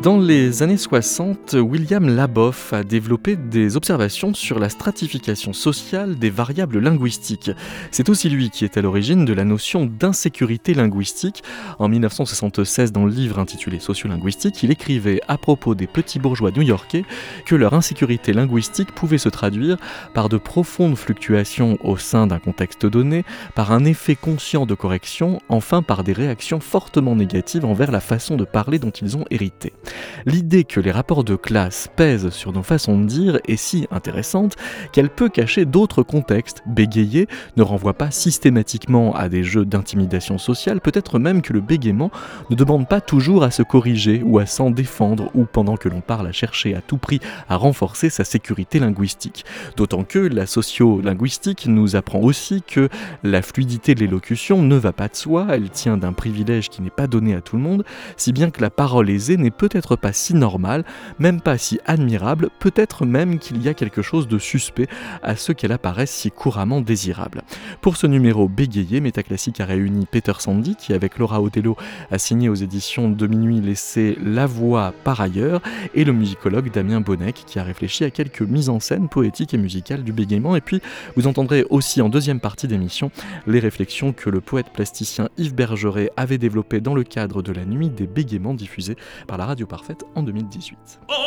Dans les années 60, William Laboff a développé des observations sur la stratification sociale des variables linguistiques. C'est aussi lui qui est à l'origine de la notion d'insécurité linguistique. En 1976, dans le livre intitulé Sociolinguistique, il écrivait à propos des petits bourgeois new-yorkais que leur insécurité linguistique pouvait se traduire par de profondes fluctuations au sein d'un contexte donné, par un effet conscient de correction, enfin par des réactions fortement négatives envers la façon de parler dont ils ont hérité. L'idée que les rapports de classe pèsent sur nos façons de dire est si intéressante qu'elle peut cacher d'autres contextes. Bégayer ne renvoie pas systématiquement à des jeux d'intimidation sociale, peut-être même que le bégaiement ne demande pas toujours à se corriger ou à s'en défendre ou pendant que l'on parle à chercher à tout prix à renforcer sa sécurité linguistique. D'autant que la sociolinguistique nous apprend aussi que la fluidité de l'élocution ne va pas de soi, elle tient d'un privilège qui n'est pas donné à tout le monde, si bien que la parole aisée n'est peut-être pas si normal, même pas si admirable, peut-être même qu'il y a quelque chose de suspect à ce qu'elle apparaisse si couramment désirable. Pour ce numéro bégayé, Métaclassique a réuni Peter Sandy, qui avec Laura Otello a signé aux éditions de Minuit laissé La Voix par ailleurs, et le musicologue Damien Bonnec, qui a réfléchi à quelques mises en scène poétiques et musicales du bégaiement. Et puis, vous entendrez aussi en deuxième partie d'émission les réflexions que le poète plasticien Yves Bergeret avait développées dans le cadre de la nuit des bégaiements diffusée par la radio parfaite en 2018. Nova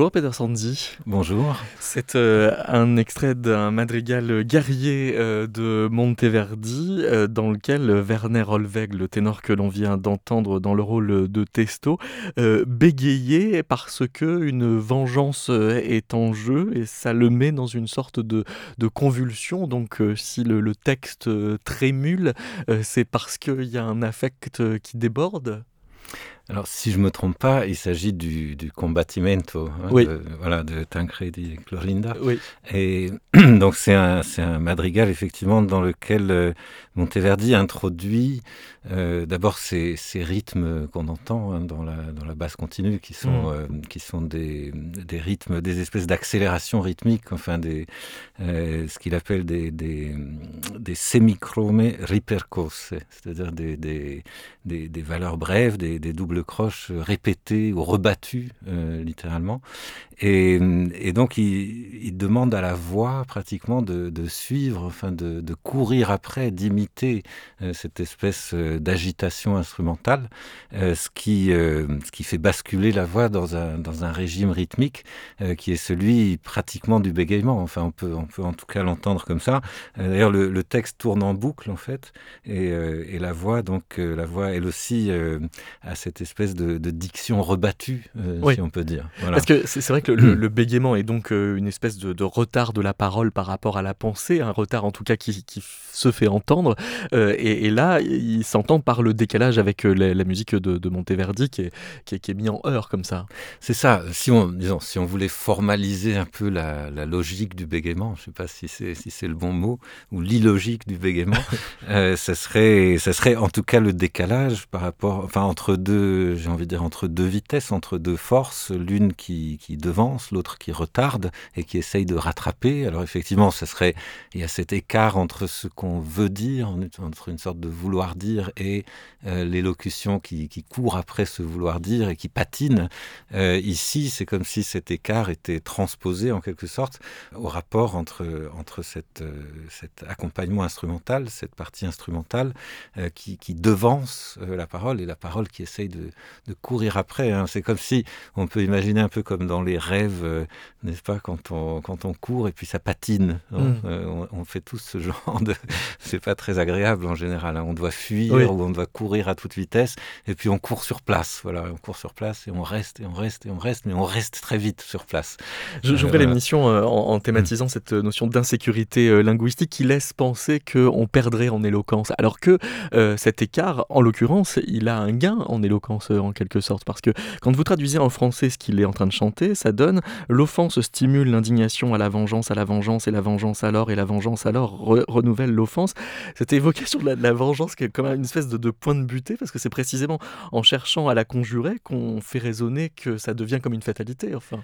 Bonjour Peter Sandy. Bonjour. C'est euh, un extrait d'un madrigal guerrier euh, de Monteverdi euh, dans lequel Werner Olweg, le ténor que l'on vient d'entendre dans le rôle de Testo, bégayait parce que une vengeance est en jeu et ça le met dans une sorte de, convulsion. Donc si le, le texte trémule, c'est parce qu'il y a un affect qui déborde alors, si je me trompe pas, il s'agit du, du combattimento, hein, de, voilà, de Tancredi et Clorinda. Oui. Et donc, c'est un, un, madrigal, effectivement, dans lequel euh, Monteverdi introduit euh, d'abord ces, ces, rythmes qu'on entend hein, dans, la, dans la basse continue, qui sont, mm. euh, qui sont des, des, rythmes, des espèces d'accélération rythmique, enfin, des, ce qu'il appelle des, des, des semichromés ripercose, c'est-à-dire des, des, des, valeurs brèves, des, des doubles croches répétées ou rebattues, euh, littéralement. Et, donc, il, demande à la voix pratiquement de, suivre, enfin, de, courir après, d'imiter euh, cette espèce euh, d'agitation instrumentale, ce, qui, ce qui fait basculer la voix dans un, dans un régime rythmique qui est celui pratiquement du bégaiement. Enfin, on peut, on peut en tout cas l'entendre comme ça. D'ailleurs, le, texte tourne en boucle, en fait, et, et la voix, donc, la voix, elle aussi, a cette espèce de, de diction rebattue, oui. si on peut dire. Voilà. Parce que c'est vrai que le, le, bégaiement est donc une espèce de, de, retard de la parole par rapport à la pensée, un retard en tout cas qui, qui se fait entendre. Euh, et, et, là, il s'entend par le décalage avec euh, la, la musique de, de, Monteverdi qui est, qui, est, qui est, mis en heure comme ça. C'est ça. Si on, disons, si on voulait formaliser un peu la, la logique du bégaiement, je ne sais pas si c'est si le bon mot, ou l'illogique du bégaiement, euh, ça, serait, ça serait en tout cas le décalage par rapport, enfin, entre deux j'ai envie de dire, entre deux vitesses, entre deux forces, l'une qui, qui devance, l'autre qui retarde et qui essaye de rattraper. Alors effectivement, ce serait, il y a cet écart entre ce qu'on veut dire, entre une sorte de vouloir dire et euh, l'élocution qui, qui, court après ce vouloir dire et qui patine. Euh, ici, c'est comme si cet écart était transposé en quelque sorte au rapport entre, entre cette, euh, cet accompagnement instrumental, cette partie instrumentale qui, qui, devance la parole et la parole qui essaye de, de courir après. Hein. C'est comme si on peut imaginer un peu comme dans les rêves, euh, n'est-ce pas, quand on, quand on court et puis ça patine. Hein. Mm. On, on, fait tous ce genre de. C'est pas très agréable en général. Hein. On doit fuir oui. ou on doit courir à toute vitesse et puis on court sur place. Voilà, on court sur place et on reste et on reste et on reste, mais on reste très vite sur place. J'ouvrais euh, l'émission en, en, thématisant mm. cette notion d'insécurité linguistique qui laisse penser qu'on perdrait en éloquence, alors que euh, cet écart, en l'occurrence, il a un gain en éloquence en quelque sorte, parce que quand vous traduisez en français ce qu'il est en train de chanter, ça donne l'offense stimule l'indignation à la vengeance, à la vengeance, et la vengeance alors, et la vengeance alors re renouvelle l'offense. Cette évocation de la, de la, vengeance qui est comme une espèce de, de point de butée, parce que c'est précisément en cherchant à la conjurer qu'on fait raisonner que ça devient comme une fatalité. Enfin.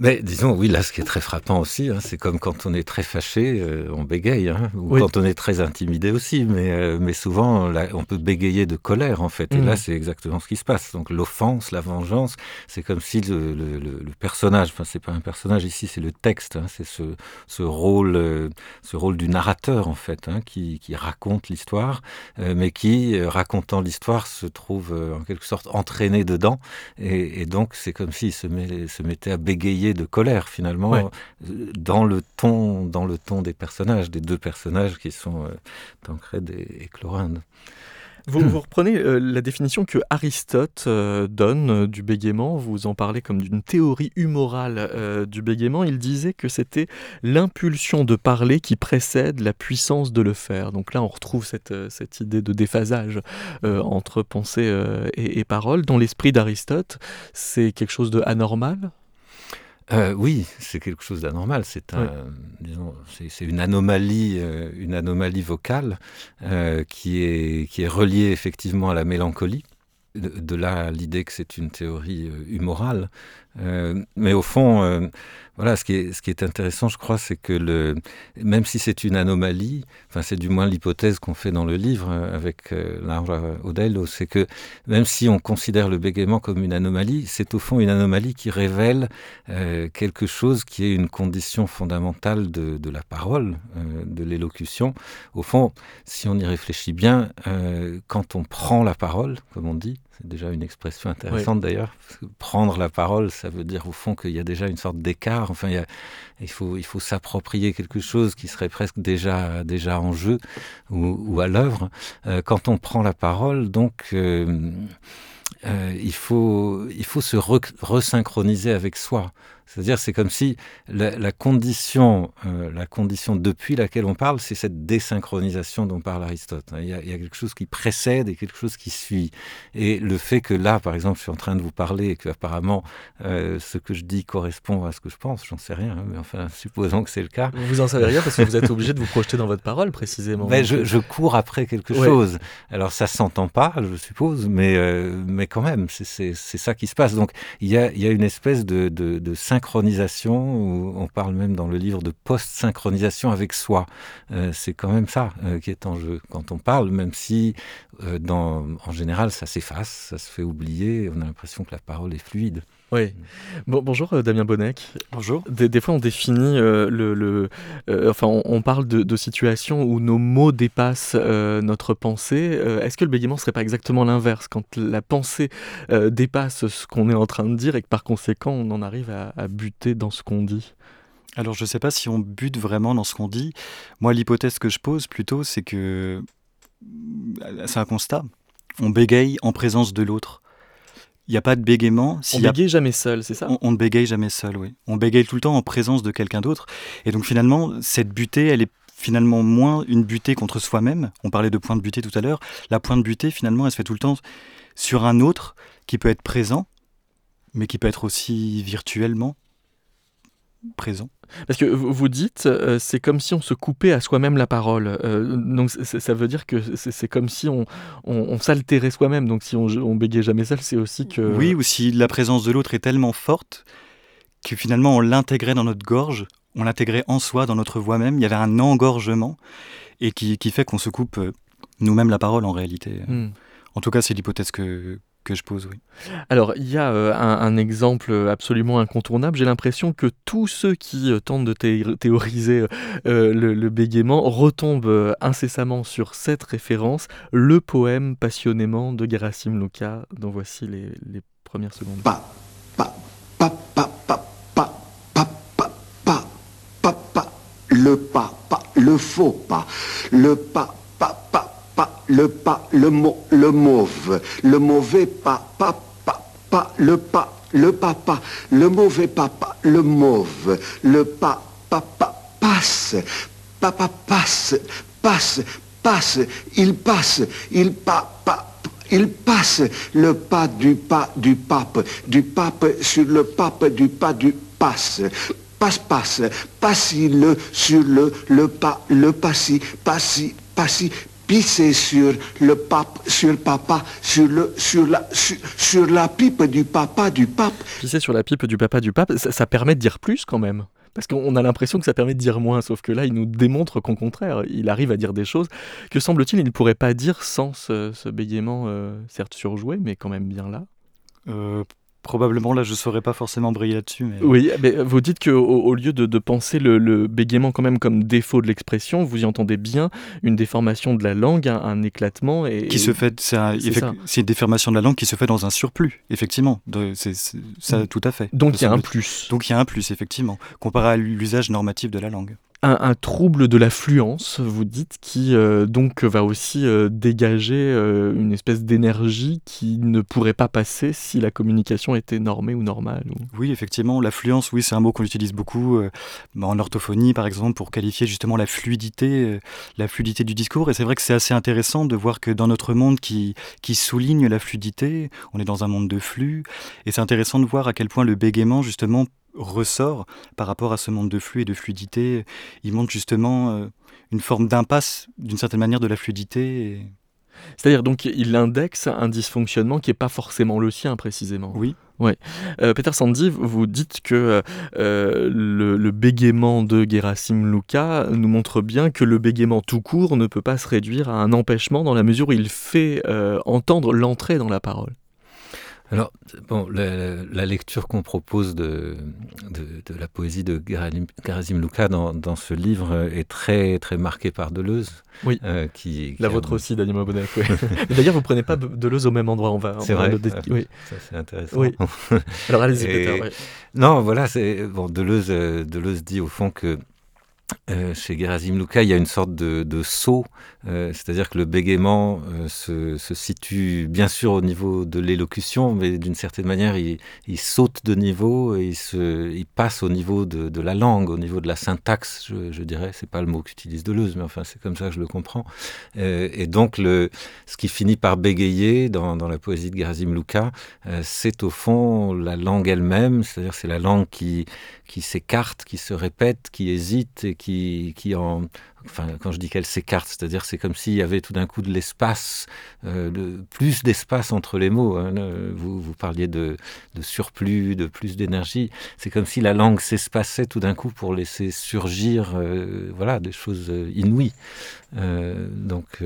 Mais disons, oui, là, ce qui est très frappant aussi, hein, c'est comme quand on est très fâché, euh, on bégaye, hein, ou oui. quand on est très intimidé aussi, mais, euh, mais souvent, là, on peut bégayer de colère, en fait. Et mmh. là, c'est exactement ce qui se passe. Donc, l'offense, la vengeance, c'est comme si le, le, le, le personnage, enfin, c'est pas un personnage ici, c'est le texte, hein, c'est ce, ce, rôle, euh, ce rôle du narrateur, en fait, qui, qui raconte l'histoire, mais qui, racontant l'histoire, se trouve en quelque sorte entraîné dedans. Et, et donc, c'est comme s'il se, met, se mettait à bégayer de colère finalement ouais. dans le ton dans le ton des personnages des deux personnages qui sont euh, Tancred et, et Chlorinde. Vous, vous reprenez euh, la définition que Aristote euh, donne euh, du bégaiement, vous en parlez comme d'une théorie humorale du bégaiement, il disait que c'était l'impulsion de parler qui précède la puissance de le faire. Donc là on retrouve cette, cette idée de déphasage entre pensée et, et parole. Dans l'esprit d'Aristote, c'est quelque chose de anormal euh, oui, c'est quelque chose d'anormal. C'est un, oui. c'est une anomalie, euh, une anomalie vocale euh, qui est qui est reliée effectivement à la mélancolie. De, de là l'idée que c'est une théorie humorale, mais au fond. Voilà, ce qui est, ce qui est intéressant, je crois, c'est que le, même si c'est une anomalie, enfin c'est du moins l'hypothèse qu'on fait dans le livre euh, avec euh, Laura Odello, c'est que même si on considère le bégaiement comme une anomalie, c'est au fond une anomalie qui révèle euh, quelque chose qui est une condition fondamentale de, de la parole, euh, de l'élocution. Au fond, si on y réfléchit bien, quand on prend la parole, comme on dit, c'est déjà une expression intéressante oui. d'ailleurs. Prendre la parole, ça veut dire au fond qu'il y a déjà une sorte d'écart. Enfin, il, faut, s'approprier quelque chose qui serait presque déjà, déjà en jeu ou, à l'œuvre. Euh, quand on prend la parole, donc. Euh, euh, il, faut, se re resynchroniser avec soi. C'est-à-dire, c'est comme si la, la condition, euh, la condition depuis laquelle on parle, c'est cette désynchronisation dont parle Aristote. Il y, a, il y, a, quelque chose qui précède et quelque chose qui suit. Et le fait que là, par exemple, je suis en train de vous parler et que apparemment euh, ce que je dis correspond à ce que je pense, j'en sais rien, hein, mais enfin, supposons que c'est le cas. Vous en savez rien parce que vous êtes obligé de vous projeter dans votre parole précisément. Mais je, je, cours après quelque ouais. chose. Alors ça s'entend pas, je suppose, mais euh, mais quand même, c'est ça qui se passe. Donc il y a, il y a une espèce de, de, de synchronisation, on parle même dans le livre de post-synchronisation avec soi. Euh, c'est quand même ça euh, qui est en jeu quand on parle, même si dans, en général ça s'efface, ça se fait oublier, on a l'impression que la parole est fluide. Oui. Bon, bonjour euh, Damien Bonnec. Bonjour. Des, des fois on définit euh, le, le euh, enfin on, on parle de, de situations où nos mots dépassent euh, notre pensée. Euh, Est-ce que le bégaiement serait pas exactement l'inverse? Quand la pensée euh, dépasse ce qu'on est en train de dire et que par conséquent on en arrive à, à buter dans ce qu'on dit? Alors je ne sais pas si on bute vraiment dans ce qu'on dit. Moi l'hypothèse que je pose plutôt c'est que c'est un constat. On bégaye en présence de l'autre. Il n'y a pas de bégaiement. Si on ne bégaye a... jamais seul, c'est ça? On, on, ne bégaye jamais seul, oui. On bégaye tout le temps en présence de quelqu'un d'autre. Et donc finalement, cette butée, elle est finalement moins une butée contre soi-même. On parlait de point de butée tout à l'heure. La point de butée, finalement, elle se fait tout le temps sur un autre qui peut être présent, mais qui peut être aussi virtuellement. Présent. Parce que vous dites, euh, c'est comme si on se coupait à soi-même la parole. Euh, donc ça veut dire que c'est comme si on, on, s'altérait soi-même. Donc si on, on bégayait jamais seul, c'est aussi que... Oui, ou si la présence de l'autre est tellement forte que finalement on l'intégrait dans notre gorge, on l'intégrait en soi, dans notre voix même. Il y avait un engorgement et qui, qui fait qu'on se coupe euh, nous-mêmes la parole en réalité. Hmm. En tout cas, c'est l'hypothèse que, que je pose, oui. Alors, il y a euh, un, exemple absolument incontournable. J'ai l'impression que tous ceux qui euh, tentent de théoriser le, bégaiement retombent incessamment sur cette référence, le poème passionnément de Gerasim Luka, dont voici les, les premières secondes. Pa, pa, pa, pa, pa, pa, pa, pa, pa, pa, pa, le pas, pas, le faux pas, le pas, pas, pas, pas, le pas, le mot, le mauve, le mauvais pas, pas, pas, le pas, le papa, le mauvais papa, le mauve, le pas, papa, passe, papa passe, passe, passe, il passe, il pas, il passe. Le pas du pas du pape, du pape sur le pape du pas du passe. Passe, passe, passi le sur le, le pas, le passi, passi, passi, pisser sur le pape, sur le papa, sur le, sur la, sur, la pipe du papa, du pape. Pisser sur la pipe du papa, du pape, ça, permet de dire plus quand même. Parce qu'on a l'impression que ça permet de dire moins, sauf que là, il nous démontre qu'au contraire, il arrive à dire des choses que semble-t-il, il ne pourrait pas dire sans ce, bégaiement, euh, certes surjoué, mais quand même bien là. Euh, Probablement, là, je ne saurais pas forcément briller là-dessus. Mais... Oui, mais vous dites qu'au au lieu de, penser le, bégaiement quand même comme défaut de l'expression, vous y entendez bien une déformation de la langue, un, éclatement. Et, qui se fait, c'est une déformation de la langue qui se fait dans un surplus, effectivement. C'est ça, mm. tout à fait. Donc il y a un plus. Donc il y a un plus, effectivement, comparé à l'usage normatif de la langue un, trouble de l'affluence, vous dites, qui euh, donc va aussi euh, dégager euh, une espèce d'énergie qui ne pourrait pas passer si la communication était normée ou normale. Oui, effectivement, l'affluence, oui, c'est un mot qu'on utilise beaucoup en orthophonie, par exemple, pour qualifier justement la fluidité, la fluidité du discours. Et c'est vrai que c'est assez intéressant de voir que dans notre monde qui, qui souligne la fluidité, on est dans un monde de flux, et c'est intéressant de voir à quel point le bégaiement, justement, ressort par rapport à ce monde de flux et de fluidité. Il montre justement euh, une forme d'impasse, d'une certaine manière, de la fluidité. C'est-à-dire donc il indexe un dysfonctionnement qui n'est pas forcément le sien précisément. Oui. Ouais. Euh, Peter Sandy, vous dites que euh, le, bégaiement de Gerasim Luka nous montre bien que le bégaiement tout court ne peut pas se réduire à un empêchement dans la mesure où il fait entendre l'entrée dans la parole. Alors, bon, la, lecture qu'on propose de, de, la poésie de Gerasim Luka dans, dans, ce livre est très, très marquée par Deleuze. Oui, euh, qui, la vôtre aussi, Daniel Mabonnet. D'ailleurs, vous ne prenez pas Deleuze au même endroit. On va, c'est vrai, ah, oui. ça c'est intéressant. Oui. Alors allez-y, Peter. Non, voilà, c'est, bon, Deleuze, euh, Deleuze dit au fond que euh, chez Gerasim Luka, il y a une sorte de, saut, euh, c'est-à-dire que le bégaiement euh, se, situe bien sûr au niveau de l'élocution, mais d'une certaine manière, il, saute de niveau et il, se, il passe au niveau de, la langue, au niveau de la syntaxe, je, je dirais. C'est pas le mot qu'utilise Deleuze, mais enfin, c'est comme ça que je le comprends. et donc, ce qui finit par bégayer dans, la poésie de Gerasim Luka, c'est au fond la langue elle-même, c'est-à-dire c'est la langue qui, s'écarte, qui se répète, qui hésite et qui en... Quand je dis qu'elle s'écarte, c'est-à-dire c'est comme s'il y avait tout d'un coup de l'espace, euh, plus d'espace entre les mots. Hein. Vous, parliez de, surplus, de plus d'énergie. C'est comme si la langue s'espaçait tout d'un coup pour laisser surgir euh, voilà, des choses inouïes. Euh, donc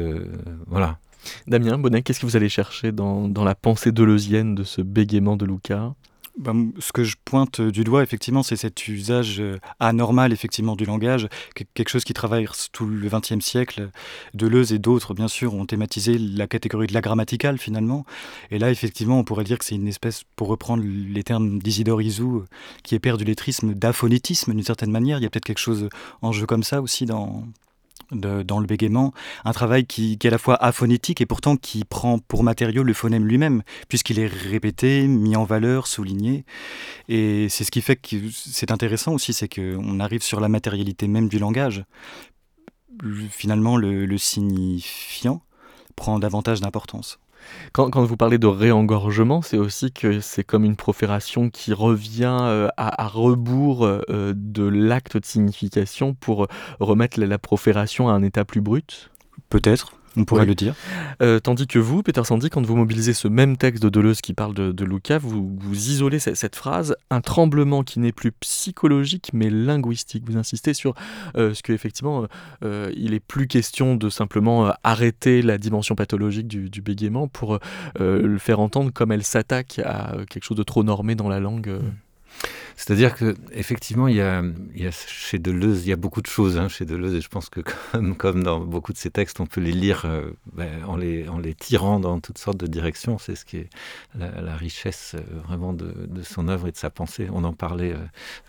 voilà. Damien Bonnet, qu'est-ce que vous allez chercher dans, dans la pensée deleuzienne de ce bégaiement de Luca? Ben, ce que je pointe du doigt, effectivement, c'est cet usage euh, anormal, effectivement, du langage, quelque chose qui traverse tout le XXe siècle. Deleuze et d'autres, bien sûr, ont thématisé la catégorie de la grammaticale, finalement. Et là, effectivement, on pourrait dire que c'est une espèce, pour reprendre les termes d'Isidore Isou, qui est père du lettrisme, d'aphonétisme, d'une certaine manière. Il y a peut-être quelque chose en jeu comme ça aussi dans, dans le bégaiement, un travail qui, est à la fois aphonétique et pourtant qui prend pour matériau le phonème lui-même, puisqu'il est répété, mis en valeur, souligné. Et c'est ce qui fait que c'est intéressant aussi, c'est qu'on arrive sur la matérialité même du langage. Finalement, le, signifiant prend davantage d'importance. Quand, vous parlez de réengorgement, c'est aussi que c'est comme une profération qui revient euh, à, rebours euh, de l'acte de signification pour remettre la, la profération à un état plus brut? Peut-être. On pourrait oui. le dire. Euh, tandis que vous, Peter Sandy, quand vous mobilisez ce même texte de Deleuze qui parle de, de Luca, vous, vous isolez cette, cette, phrase, un tremblement qui n'est plus psychologique mais linguistique. Vous insistez sur euh, ce qu'effectivement, euh, il est plus question de simplement arrêter la dimension pathologique du, du bégaiement pour le faire entendre comme elle s'attaque à quelque chose de trop normé dans la langue. Mmh. C'est-à-dire que effectivement, il y, a, il y a chez Deleuze, il y a beaucoup de choses hein, chez Deleuze, et je pense que comme, comme dans beaucoup de ses textes, on peut les lire euh, ben, en, les, en les tirant dans toutes sortes de directions. C'est ce qui est la, la richesse euh, vraiment de, de, son œuvre et de sa pensée. On en parlait euh,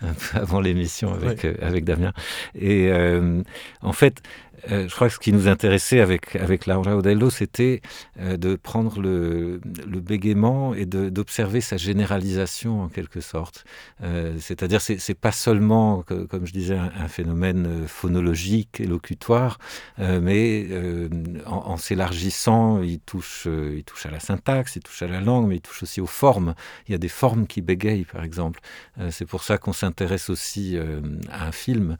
un peu avant l'émission avec, ouais. euh, avec Damien. Et euh, en fait, euh, je crois que ce qui nous intéressait avec, avec Laura Odello, c'était euh, de prendre le, le bégaiement et d'observer sa généralisation en quelque sorte. Euh, C'est-à-dire, c'est pas seulement, comme je disais, un, phénomène phonologique, élocutoire, euh, mais en, en s'élargissant, il, touche, il touche à la syntaxe, il touche à la langue, mais il touche aussi aux formes. Il y a des formes qui bégayent, par exemple. C'est pour ça qu'on s'intéresse aussi à un film,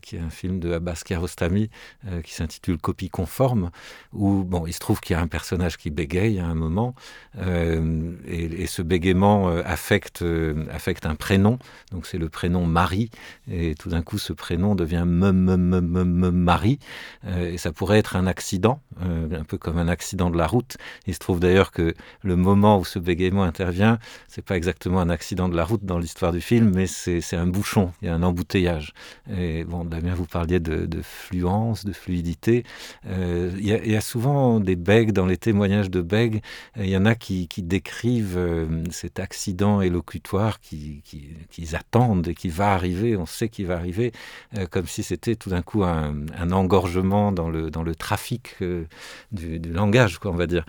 qui est un film de Abbas Kiarostami, euh, qui s'intitule Copie conforme, où bon, il se trouve qu'il y a un personnage qui bégaye à un moment, euh, et, ce bégaiement euh, affecte, euh, affecte un prénom, donc c'est le prénom Marie, et tout d'un coup ce prénom devient me, me, me, me, me Marie, euh, et ça pourrait être un accident, un peu comme un accident de la route. Il se trouve d'ailleurs que le moment où ce bégaiement intervient, c'est pas exactement un accident de la route dans l'histoire du film, mais c'est un bouchon, il y a un embouteillage. Bon, Damien, vous parliez de, fluence, de fluidité. Euh, il euh, y, a souvent des bègues dans les témoignages de bègues. Il y en a qui, décrivent euh, cet accident élocutoire qu'ils qui, attendent et qui va arriver. On sait qu'il va arriver, euh, comme si c'était tout d'un coup un, engorgement dans le, trafic euh, du, langage, on va dire.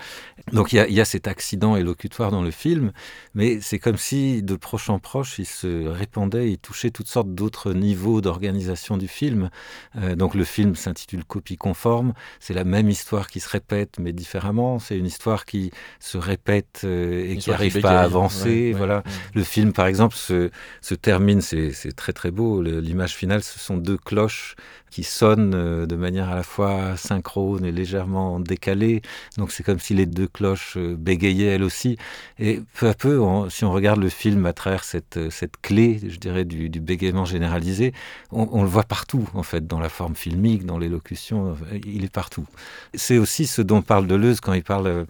Donc il y, a cet accident élocutoire dans le film, mais c'est comme si de proche en proche, il se répandait, il touchait toutes sortes d'autres niveaux d'organisation du film. Euh, donc le film s'intitule Copie conforme. C'est la même histoire qui se répète, mais différemment. C'est une histoire qui se répète euh, et qui n'arrive pas à avancer. Ouais, voilà. Ouais. Le film, par exemple, se, se termine, c'est très très beau. L'image finale, ce sont deux cloches qui sonnent euh, de manière à la fois synchrone et légèrement décalée. Donc c'est comme si les deux cloches euh, bégayaient elles aussi. Et peu à peu, si on regarde le film à travers cette, euh, cette clé, je dirais, du, du bégaiement généralisé, on, on, le voit partout, en fait, dans la forme filmique, dans l'élocution, il est partout. C'est aussi ce dont parle Deleuze quand il parle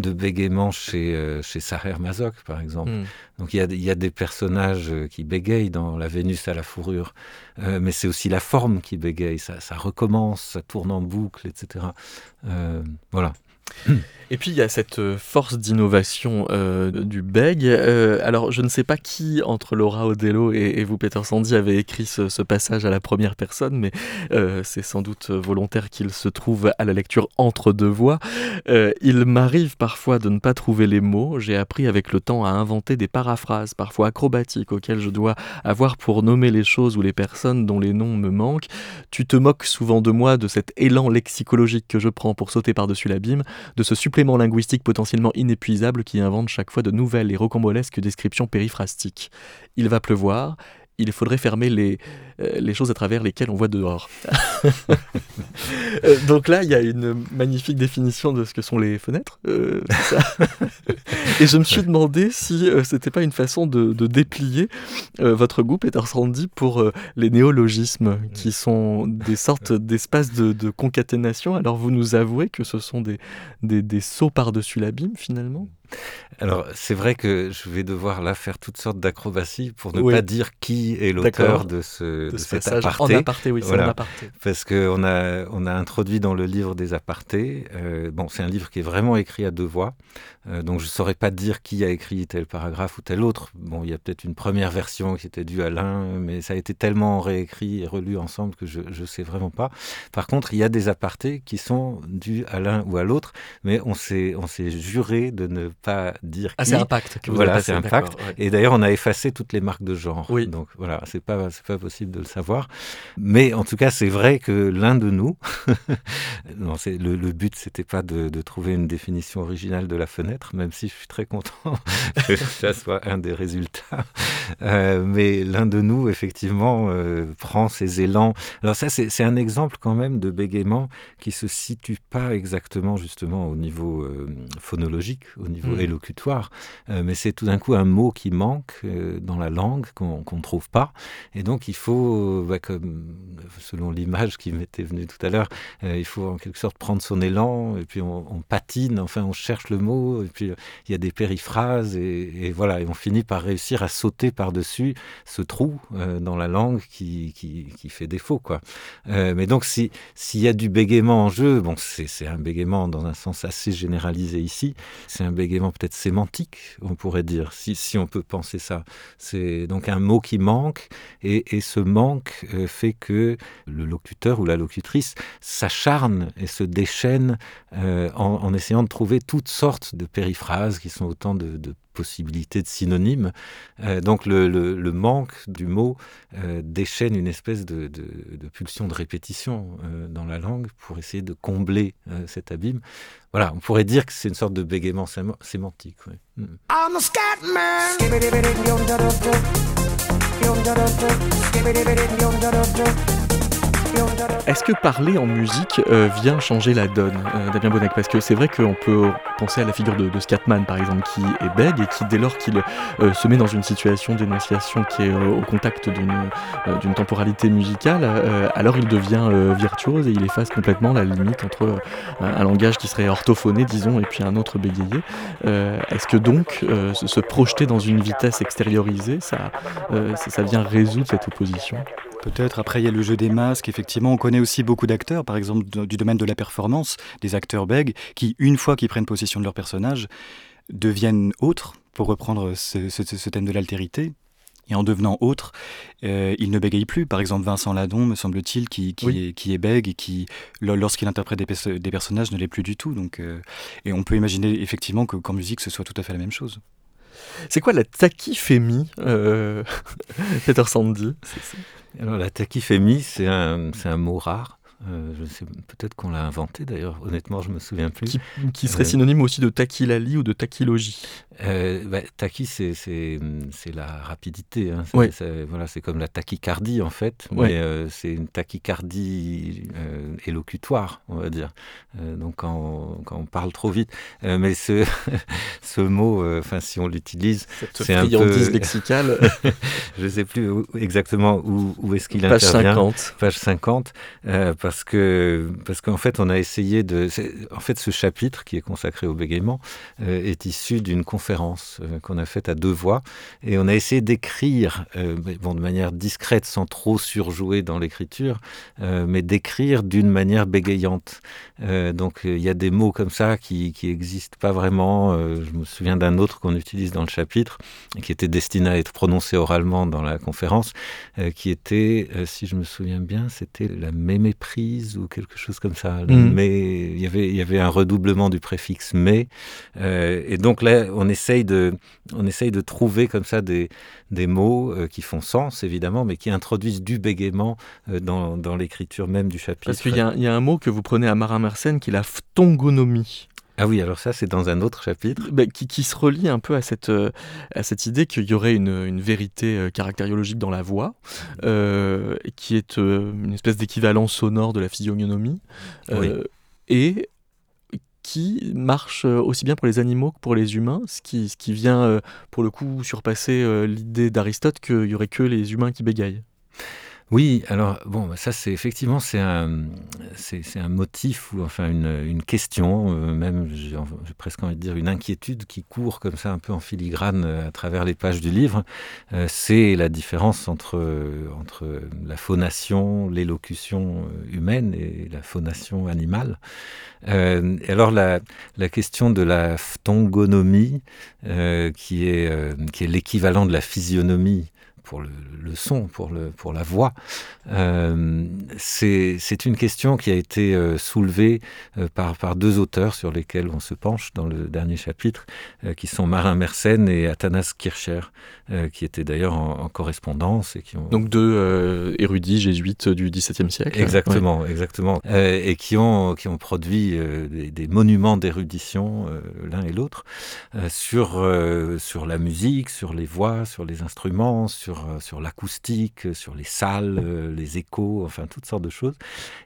de bégaiement chez, euh, chez Saher Mazoc, par exemple. Mm. Donc il y, a, y, a, des personnages euh, qui bégayent dans La Vénus à la fourrure, euh, mais c'est aussi la forme qui bégaye, ça, ça, recommence, ça tourne en boucle, etc. Euh, voilà. Et puis il y a cette euh, force d'innovation euh, du beg. Euh, alors je ne sais pas qui entre Laura Odello et, vous, Peter Sandy, avait écrit ce, passage à la première personne, mais c'est sans doute volontaire qu'il se trouve à la lecture entre deux voix. Il m'arrive parfois de ne pas trouver les mots. J'ai appris avec le temps à inventer des paraphrases, parfois acrobatiques, auxquelles je dois avoir pour nommer les choses ou les personnes dont les noms me manquent. Tu te moques souvent de moi, de cet élan lexicologique que je prends pour sauter par-dessus l'abîme, de ce supplément linguistique potentiellement inépuisable qui invente chaque fois de nouvelles et rocambolesques descriptions périphrastiques. Il va pleuvoir, il faudrait fermer les, les choses à travers lesquelles on voit dehors. Euh, donc là, il y a une magnifique définition de ce que sont les fenêtres. Euh, et je me suis demandé si euh, c'était pas une façon de, de déplier euh, votre goût, Peter Sandy, pour euh, les néologismes, qui sont des sortes d'espaces de, de, concaténation. Alors vous nous avouez que ce sont des, des, des sauts par-dessus l'abîme, finalement? Alors, c'est vrai que je vais devoir là faire toutes sortes d'acrobaties pour ne oui. pas dire qui est l'auteur de, ce, de, de cet aparté. En aparté, oui, voilà. en aparté. Parce qu'on a, on a introduit dans le livre des apartés. Euh, bon, c'est un livre qui est vraiment écrit à deux voix. Euh, donc, je ne saurais pas dire qui a écrit tel paragraphe ou tel autre. Bon, il y a peut-être une première version qui était due à l'un, mais ça a été tellement réécrit et relu ensemble que je ne sais vraiment pas. Par contre, il y a des apartés qui sont dus à l'un ou à l'autre, mais on s'est juré de ne pas dire Ah, qui. c'est un pacte que vous Voilà, c'est un pacte. ouais. Et d'ailleurs, on a effacé toutes les marques de genre. Oui. Donc voilà, c'est pas, pas possible de le savoir. Mais en tout cas, c'est vrai que l'un de nous, non, le, le but, c'était pas de, de trouver une définition originale de la fenêtre, même si je suis très content que ça soit un des résultats. Euh, mais l'un de nous, effectivement, euh, prend ses élans. Alors ça, c'est un exemple quand même de bégaiement qui se situe pas exactement justement au niveau euh, phonologique, au niveau Mm. élocutoire, mais c'est tout d'un coup un mot qui manque dans la langue qu'on qu'on ne trouve pas, et donc il faut, euh, bah, comme selon l'image qui m'était venue tout à l'heure, euh, il faut en quelque sorte prendre son élan, et puis on, patine, enfin on cherche le mot, et puis euh, il y a des périphrases, et, voilà, et on finit par réussir à sauter par-dessus ce trou euh, dans la langue qui, fait défaut, quoi. Euh, mais donc, si- s'il y a du bégaiement en jeu, bon, c'est un bégaiement dans un sens assez généralisé ici, c'est un bégaiement peut-être sémantique, on pourrait dire, si, si on peut penser ça. C'est donc un mot qui manque, et, et ce manque euh, fait que le locuteur ou la locutrice s'acharne et se déchaîne euh, en, essayant de trouver toutes sortes de périphrases qui sont autant de, de possibilités de synonymes. Euh, donc le, manque du mot déchaîne une espèce de, pulsion de répétition dans la langue pour essayer de combler cet abîme. Voilà, on pourrait dire que c'est une sorte de bégaiement séma- sémantique. Mm. A yum da da da, skibidi bidi yum da da da. Est-ce que parler en musique euh, vient changer la donne, euh, Damien Bonnec Parce que c'est vrai qu'on peut penser à la figure de, Scatman, par exemple, qui est bègue et qui, dès lors qu'il euh, se met dans une situation d'énonciation qui est au contact d'une temporalité musicale, alors il devient virtuose et il efface complètement la limite entre un, langage qui serait orthophoné, disons, et puis un autre bégayé. Est-ce que donc se, projeter dans une vitesse extériorisée, ça vient résoudre cette opposition? Peut-être. Après, il y a le jeu des masques. Effectivement, on connaît aussi beaucoup d'acteurs, par exemple du domaine de la performance, des acteurs bègues, qui, une fois qu'ils prennent possession de leur personnage, deviennent autres, pour reprendre ce, ce- ce thème de l'altérité. Et en devenant autre, euh, ils ne bégayent plus. Par exemple, Vincent Ladon, me semble-t-il, qui, qui, Oui. est, qui est bègue et qui, lo- lorsqu'il interprète des, perso- des personnages, ne l'est plus du tout. Donc, euh, et on peut imaginer effectivement que- qu'en musique, ce soit tout à fait la même chose. C'est quoi la tachyphémie, euh... Peter Sandy? Alors la tachyphémie, c'est un, c'est un mot rare. Euh, je sais peut-être qu'on l'a inventé d'ailleurs. Honnêtement, je me souviens plus. Qui, qui serait Euh, synonyme aussi de tachylali ou de tachylogie. Euh, bah, c'est c'est c'est la rapidité. hein. C'est- Ouais. c'est- voilà, c'est comme la tachycardie en fait, Ouais. mais euh, c'est une tachycardie élocutoire, on va dire. Donc quand on, quand on parle trop vite. Mais ce ce mot, enfin si on l'utilise, Cette c'est un peu- lexicale, je ne sais plus où- exactement où, où est-ce qu'il page intervient. 50. page 50, euh, parce que parce qu'en fait on a essayé de, en fait ce chapitre qui est consacré au bégaiement euh, est issu d'une conférence euh, qu'on a faite à deux voix et on a essayé d'écrire, euh, bon de manière discrète sans trop surjouer dans l'écriture, mais d'écrire d'une manière bégayante. Donc il y a des mots comme ça qui qui existent pas vraiment. Je me souviens d'un autre qu'on utilise dans le chapitre qui était destiné à être prononcé oralement dans la conférence qui était, si je me souviens bien, c'était la méméprise ou quelque chose comme ça. Mhm. mais, il y avait, il y avait un redoublement du préfixe mais. Euh, et donc là, on essaye de, on essaye de trouver comme ça des, des mots euh, qui font sens, évidemment, mais qui introduisent du bégaiement euh, dans, dans l'écriture même du chapitre. Parce qu'il y, a un- il y a un mot que vous prenez à Marin-Mersenne qui est la phtongonomie. Ah oui, alors ça, c'est dans un autre chapitre. Bah, qui, qui se relie un peu à cette, euh, à cette idée qu'il y aurait une, une vérité euh, caractériologique dans la voix, euh, qui est une espèce d'équivalent sonore de la physiognomie, euh, et qui marche aussi bien pour les animaux que pour les humains, ce qui, ce qui vient pour le coup surpasser l'idée d'Aristote qu'il y aurait que les humains qui bégayent. Oui, alors bon, bah, ça c'est effectivement c'est un motif ou enfin une, question, euh, même j'ai presque envie de dire une inquiétude qui court comme ça un peu en filigrane euh, à travers les pages du livre. Euh, c'est la différence entre la phonation, l'élocution humaine et la phonation animale. Et alors la question de la phtongonomie, qui est l'équivalent de la physionomie pour le, le, son, pour, le, pour la voix. Euh, c'est une question qui a été euh, soulevée euh, par, par deux auteurs sur lesquels on se penche dans le dernier chapitre, euh, qui sont Marin Mersenne et Athanas Kircher, qui étaient d'ailleurs en, en, correspondance. Et qui ont... Donc deux érudits jésuites du XVIIe siècle. Exactement, ouais. exactement. et qui ont, qui ont produit des, des, monuments d'érudition, l'un et l'autre, sur, sur la musique, sur les voix, sur les instruments, sur, sur l'acoustique, sur les salles, les échos, enfin toutes sortes de choses.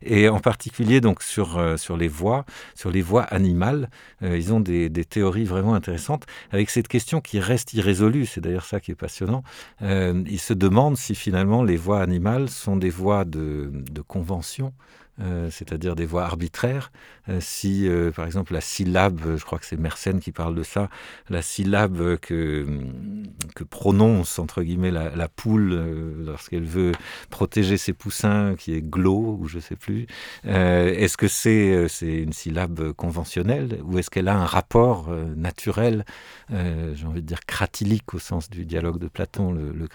Et en particulier donc sur, sur les voix, sur les voix animales, euh, ils ont des, des, théories vraiment intéressantes avec cette question qui reste irrésolue. C'est d'ailleurs ça qui est passionnant. Euh, ils se demandent si finalement les voix animales sont des voix de, de convention euh, c'est-à-dire des voix arbitraires. Euh, si, euh, par exemple, la syllabe, je crois que c'est Mersenne qui parle de ça, la syllabe que, que prononce, entre guillemets, la, poule lorsqu'elle veut protéger ses poussins, qui est glo, ou je sais plus, est-ce que c'est une syllabe conventionnelle ou est-ce qu'elle a un rapport naturel, j'ai envie de dire cratilique au sens du dialogue de Platon, le, le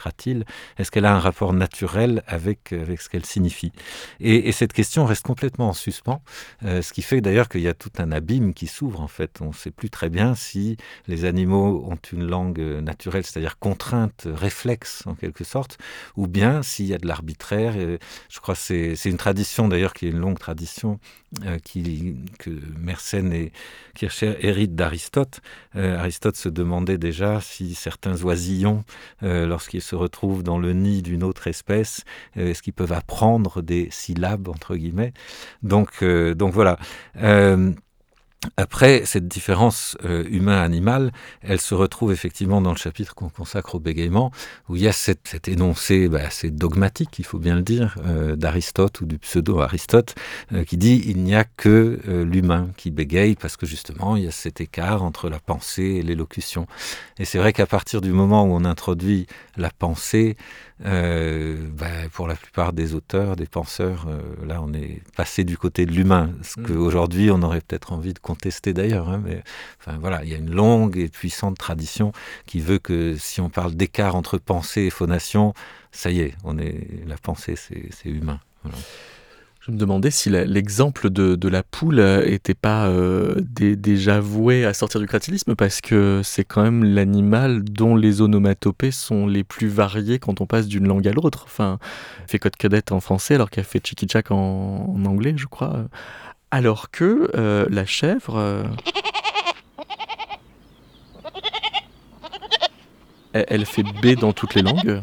est-ce qu'elle a un rapport naturel avec, avec ce qu'elle signifie? Et cette question reste complètement en suspens, euh, ce qui fait d'ailleurs qu'il y a tout un abîme qui s'ouvre en fait. On ne sait plus très bien si les animaux ont une langue naturelle, c'est-à-dire contrainte, réflexe en quelque sorte, ou bien s'il y a de l'arbitraire. Je crois que c'est une tradition d'ailleurs qui est une longue tradition euh, qui, que Mersenne et Kircher héritent d'Aristote. Euh, Aristote se demandait déjà si certains oisillons, euh, lorsqu'ils se retrouvent dans le nid d'une autre espèce, euh, est-ce qu'ils peuvent apprendre des syllabes entre guillemets donc, euh, donc voilà. Euh, après, cette différence euh, humain-animal, elle se retrouve effectivement dans le chapitre qu'on consacre au bégaiement, où il y a cet énoncé bah, assez dogmatique, il faut bien le dire, d'Aristote ou du pseudo-Aristote, qui dit il n'y a que l'humain qui bégaye, parce que justement, il y a cet écart entre la pensée et l'élocution. Et c'est vrai qu'à partir du moment où on introduit la pensée, bah, pour la plupart des auteurs, des penseurs, euh, là on est passé du côté de l'humain, ce mmh. qu'aujourd'hui on aurait peut-être envie de contester d'ailleurs. Hein, mais enfin, voilà, il y a une longue et puissante tradition qui veut que si on parle d'écart entre pensée et phonation, ça y est, on est, la pensée c'est humain. Voilà. Je me demandais si l'exemple de, la poule était pas euh, dé, déjà voué à sortir du cratilisme parce que c'est quand même l'animal dont les onomatopées sont les plus variées quand on passe d'une langue à l'autre. Enfin, fait code cadette en français alors qu'elle fait chicky en, en anglais, je crois. Alors que euh, la chèvre. Euh, elle fait B dans toutes les langues.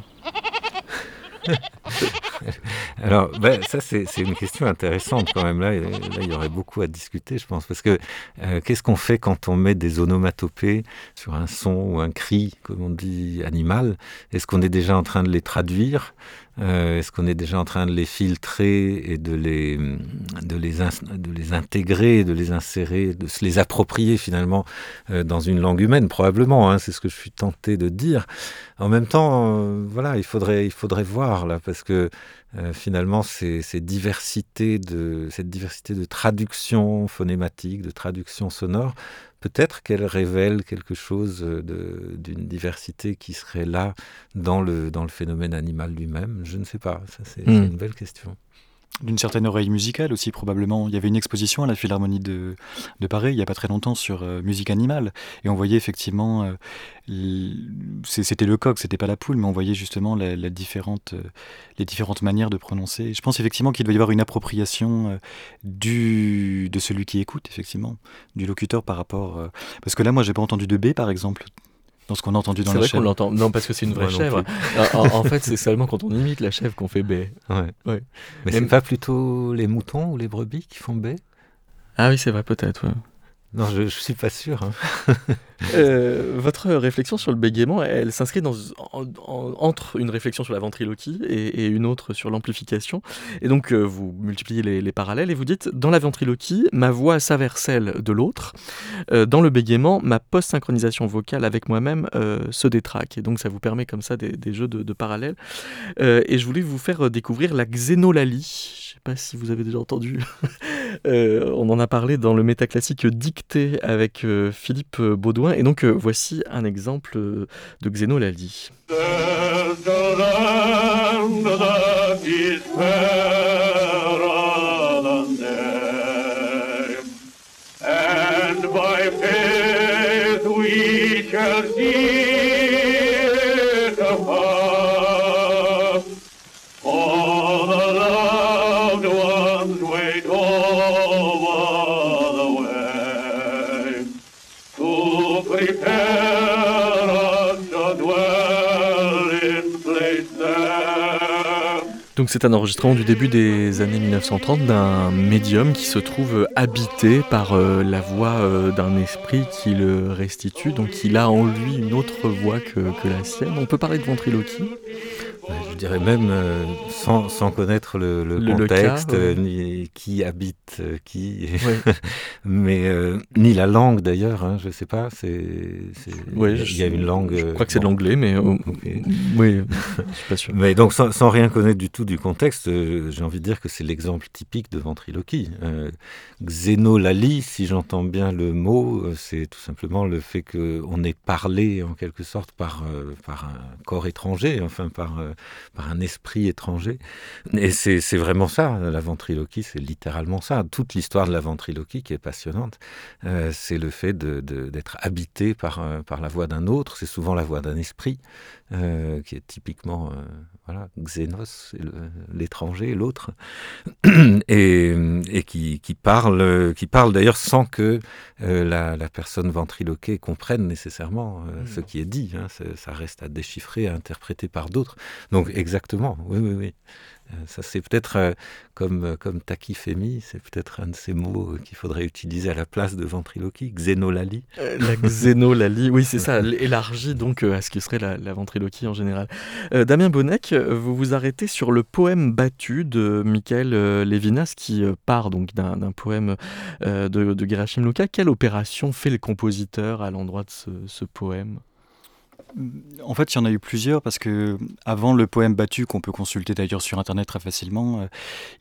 Alors, ben, ça, c'est une question intéressante quand même. Là, là, il y aurait beaucoup à discuter, je pense. Parce que euh, qu'est-ce qu'on fait quand on met des onomatopées sur un son ou un cri, comme on dit, animal? Est-ce qu'on est déjà en train de les traduire? Euh, Est-ce qu'on est déjà en train de les filtrer et de les, de les, intégrer, de les insérer, de se les approprier finalement euh, dans une langue humaine? Probablement, hein, c'est ce que je suis tenté de dire. En même temps, voilà, il faudrait, il faudrait voir là, que euh, finalement, ces, ces diversités de, cette diversité de traduction phonématique, de traduction sonore, peut-être qu'elle révèle quelque chose d'une diversité qui serait là dans le, dans le phénomène animal lui-même. Je ne sais pas, ça c'est mmh. une belle question d'une certaine oreille musicale aussi probablement. Il y avait une exposition à la Philharmonie de, de Paris il n'y a pas très longtemps sur euh, musique animale et on voyait effectivement, euh, c'était le coq, c'était pas la poule, mais on voyait justement euh, les différentes manières de prononcer. Je pense effectivement qu'il doit y avoir une appropriation du, de celui qui écoute, effectivement, du locuteur par rapport... Parce que là, moi, j'ai pas entendu de B, par exemple, dans ce qu'on a entendu dans la vrai chèvre. l'entend. Non, parce que c'est une vraie chèvre. en, en, fait, c'est seulement quand on imite la chèvre qu'on fait B. Ouais. ouais. Mais c'est pas plutôt les moutons ou les brebis qui font B? Ah oui, c'est vrai, peut-être. Non, je, je suis pas sûr. Hein. euh, votre réflexion sur le bégaiement, elle s'inscrit entre une réflexion sur la ventriloquie et, une autre sur l'amplification. Et donc, euh, vous multipliez les, les, parallèles et vous dites dans la ventriloquie, ma voix s'avère celle de l'autre. Euh, dans le bégaiement, ma post-synchronisation vocale avec moi-même se détraque. Et donc, ça vous permet comme ça des, jeux de, de parallèles. Et je voulais vous faire découvrir la xénolalie. Je sais pas si vous avez déjà entendu Euh, on en a parlé dans le métaclassique dicté avec euh, Philippe Baudouin. Et donc, euh, voici un exemple euh, de day, and Donc, c'est un enregistrement du début des années 1930 d'un médium qui se trouve habité par euh, la voix euh, d'un esprit qui le restitue. Donc, il a en lui une autre voix que, que la sienne. On peut parler de ventriloquie? Je dirais même, euh, sans, sans connaître le, le Le- le contexte, cas, ouais. ni qui habite euh, qui, Ouais. mais euh, ni la langue d'ailleurs, hein, je sais pas, c'est, Ouais, il y a- une langue. Je crois que c'est de l'anglais, mais oui, je suis pas sûr. Mais donc, sans, sans rien connaître du tout du contexte, j'ai envie de dire que c'est l'exemple typique de ventriloquie. Euh, xénolalie, si j'entends bien le mot, c'est tout simplement le fait qu'on ait parlé en quelque sorte par, par un corps étranger, enfin par, par un esprit étranger. Et c'est vraiment ça, la ventriloquie, c'est littéralement ça. Toute l'histoire de la ventriloquie qui est passionnante, euh, c'est le fait d'être habité par, euh, par la voix d'un autre, c'est souvent la voix d'un esprit, euh, qui est typiquement euh, voilà, Xénos, l'étranger, l'autre, et, et qui, qui parle, qui parle d'ailleurs sans que euh, la, la personne ventriloquée comprenne nécessairement euh, ce qui est dit. hein. Ça reste à déchiffrer, à interpréter par d'autres. Donc exactement, oui, oui, oui. Euh, Ça, c'est peut-être euh, comme, euh, comme tachyphémie, c'est peut-être un de ces mots qu'il faudrait utiliser à la place de ventriloquie, xénolalie. Euh, La xénolalie, oui, c'est ça, élargie donc à ce qui serait la, la ventriloquie en général. Euh, Damien Bonnec, vous vous arrêtez sur le poème battu de Michael Levinas qui part donc d'un poème de, de Gerashim Luka. Quelle opération fait le compositeur à l'endroit de ce, ce poème? En fait, il y en a eu plusieurs parce que avant le poème battu, qu'on peut consulter d'ailleurs sur internet très facilement, euh,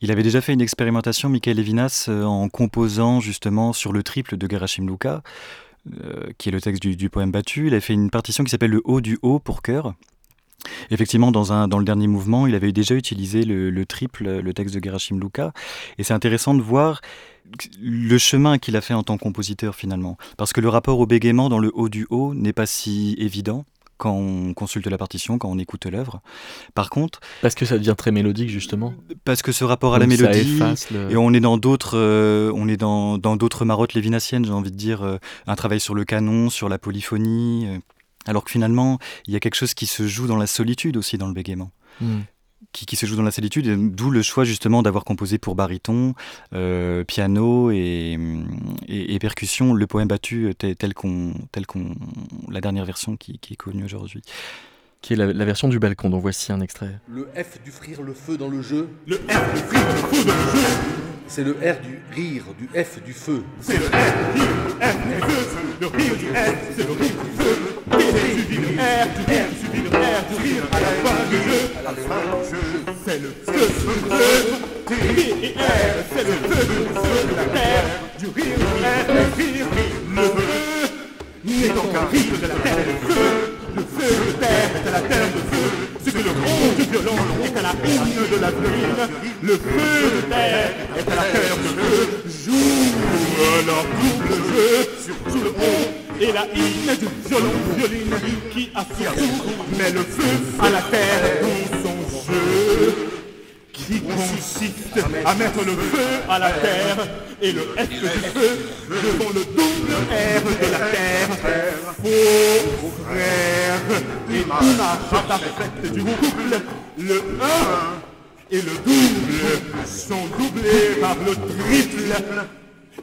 il avait déjà fait une expérimentation, Michael Levinas, euh, en composant justement sur le triple de Gerashim Luka, euh, qui est le texte du, poème battu. Il a fait une partition qui s'appelle le haut du haut pour chœur. Effectivement, dans, un, dans le dernier mouvement, il avait déjà utilisé le, le triple, le texte de Gerashim Luka. Et c'est intéressant de voir le chemin qu'il a fait en tant que compositeur finalement. Parce que le rapport au bégaiement dans le haut du haut n'est pas si évident quand on consulte la partition, quand on écoute l'œuvre. Par contre, Parce que ça devient très mélodique justement. parce que ce rapport à la Donc mélodie, le- et on est dans d'autres, euh, on est dans dans d'autres marottes lévinassiennes, j'ai envie de dire, euh, un travail sur le canon, sur la polyphonie, euh, alors que finalement, il y a quelque chose qui se joue dans la solitude aussi dans le bégaiement. Hmm. Qui, qui se joue dans la solitude, d'où le choix justement d'avoir composé pour baryton, euh, piano et, et, et percussion le poème battu euh, tel, tel qu'on, tel qu'on, la dernière version qui, qui est connue aujourd'hui. Qui est la, la version du balcon, dont voici un extrait. Le F du frire le feu dans le jeu, Le R du frire le feu dans le jeu. c'est le R du rire, du F du feu. C'est le R du rire, le F du feu. Le rire du F, c'est le rire du feu. Il suffit le R du R, il suffit le R du rire à la fin du jeu. À la fin du jeu, c'est le feu, le feu. Et c'est le feu, le feu de la terre. Du rire, du R, le rire, le feu. N'est donc un rire de la terre et le feu. Le feu de terre est à la terre de feu. Ce que le gros du violon est à la hymne de la violine. Le feu de terre est à la terre de feu. Joue leur double jeu sur le haut et la hymne du violon violine qui à son met le feu à la terre dans son jeu qui consiste à mettre le feu à la terre et le F du feu devant le double R de la terre. Faux frère et l'image parfaite du couple, le 1 et le double sont doublés par le triple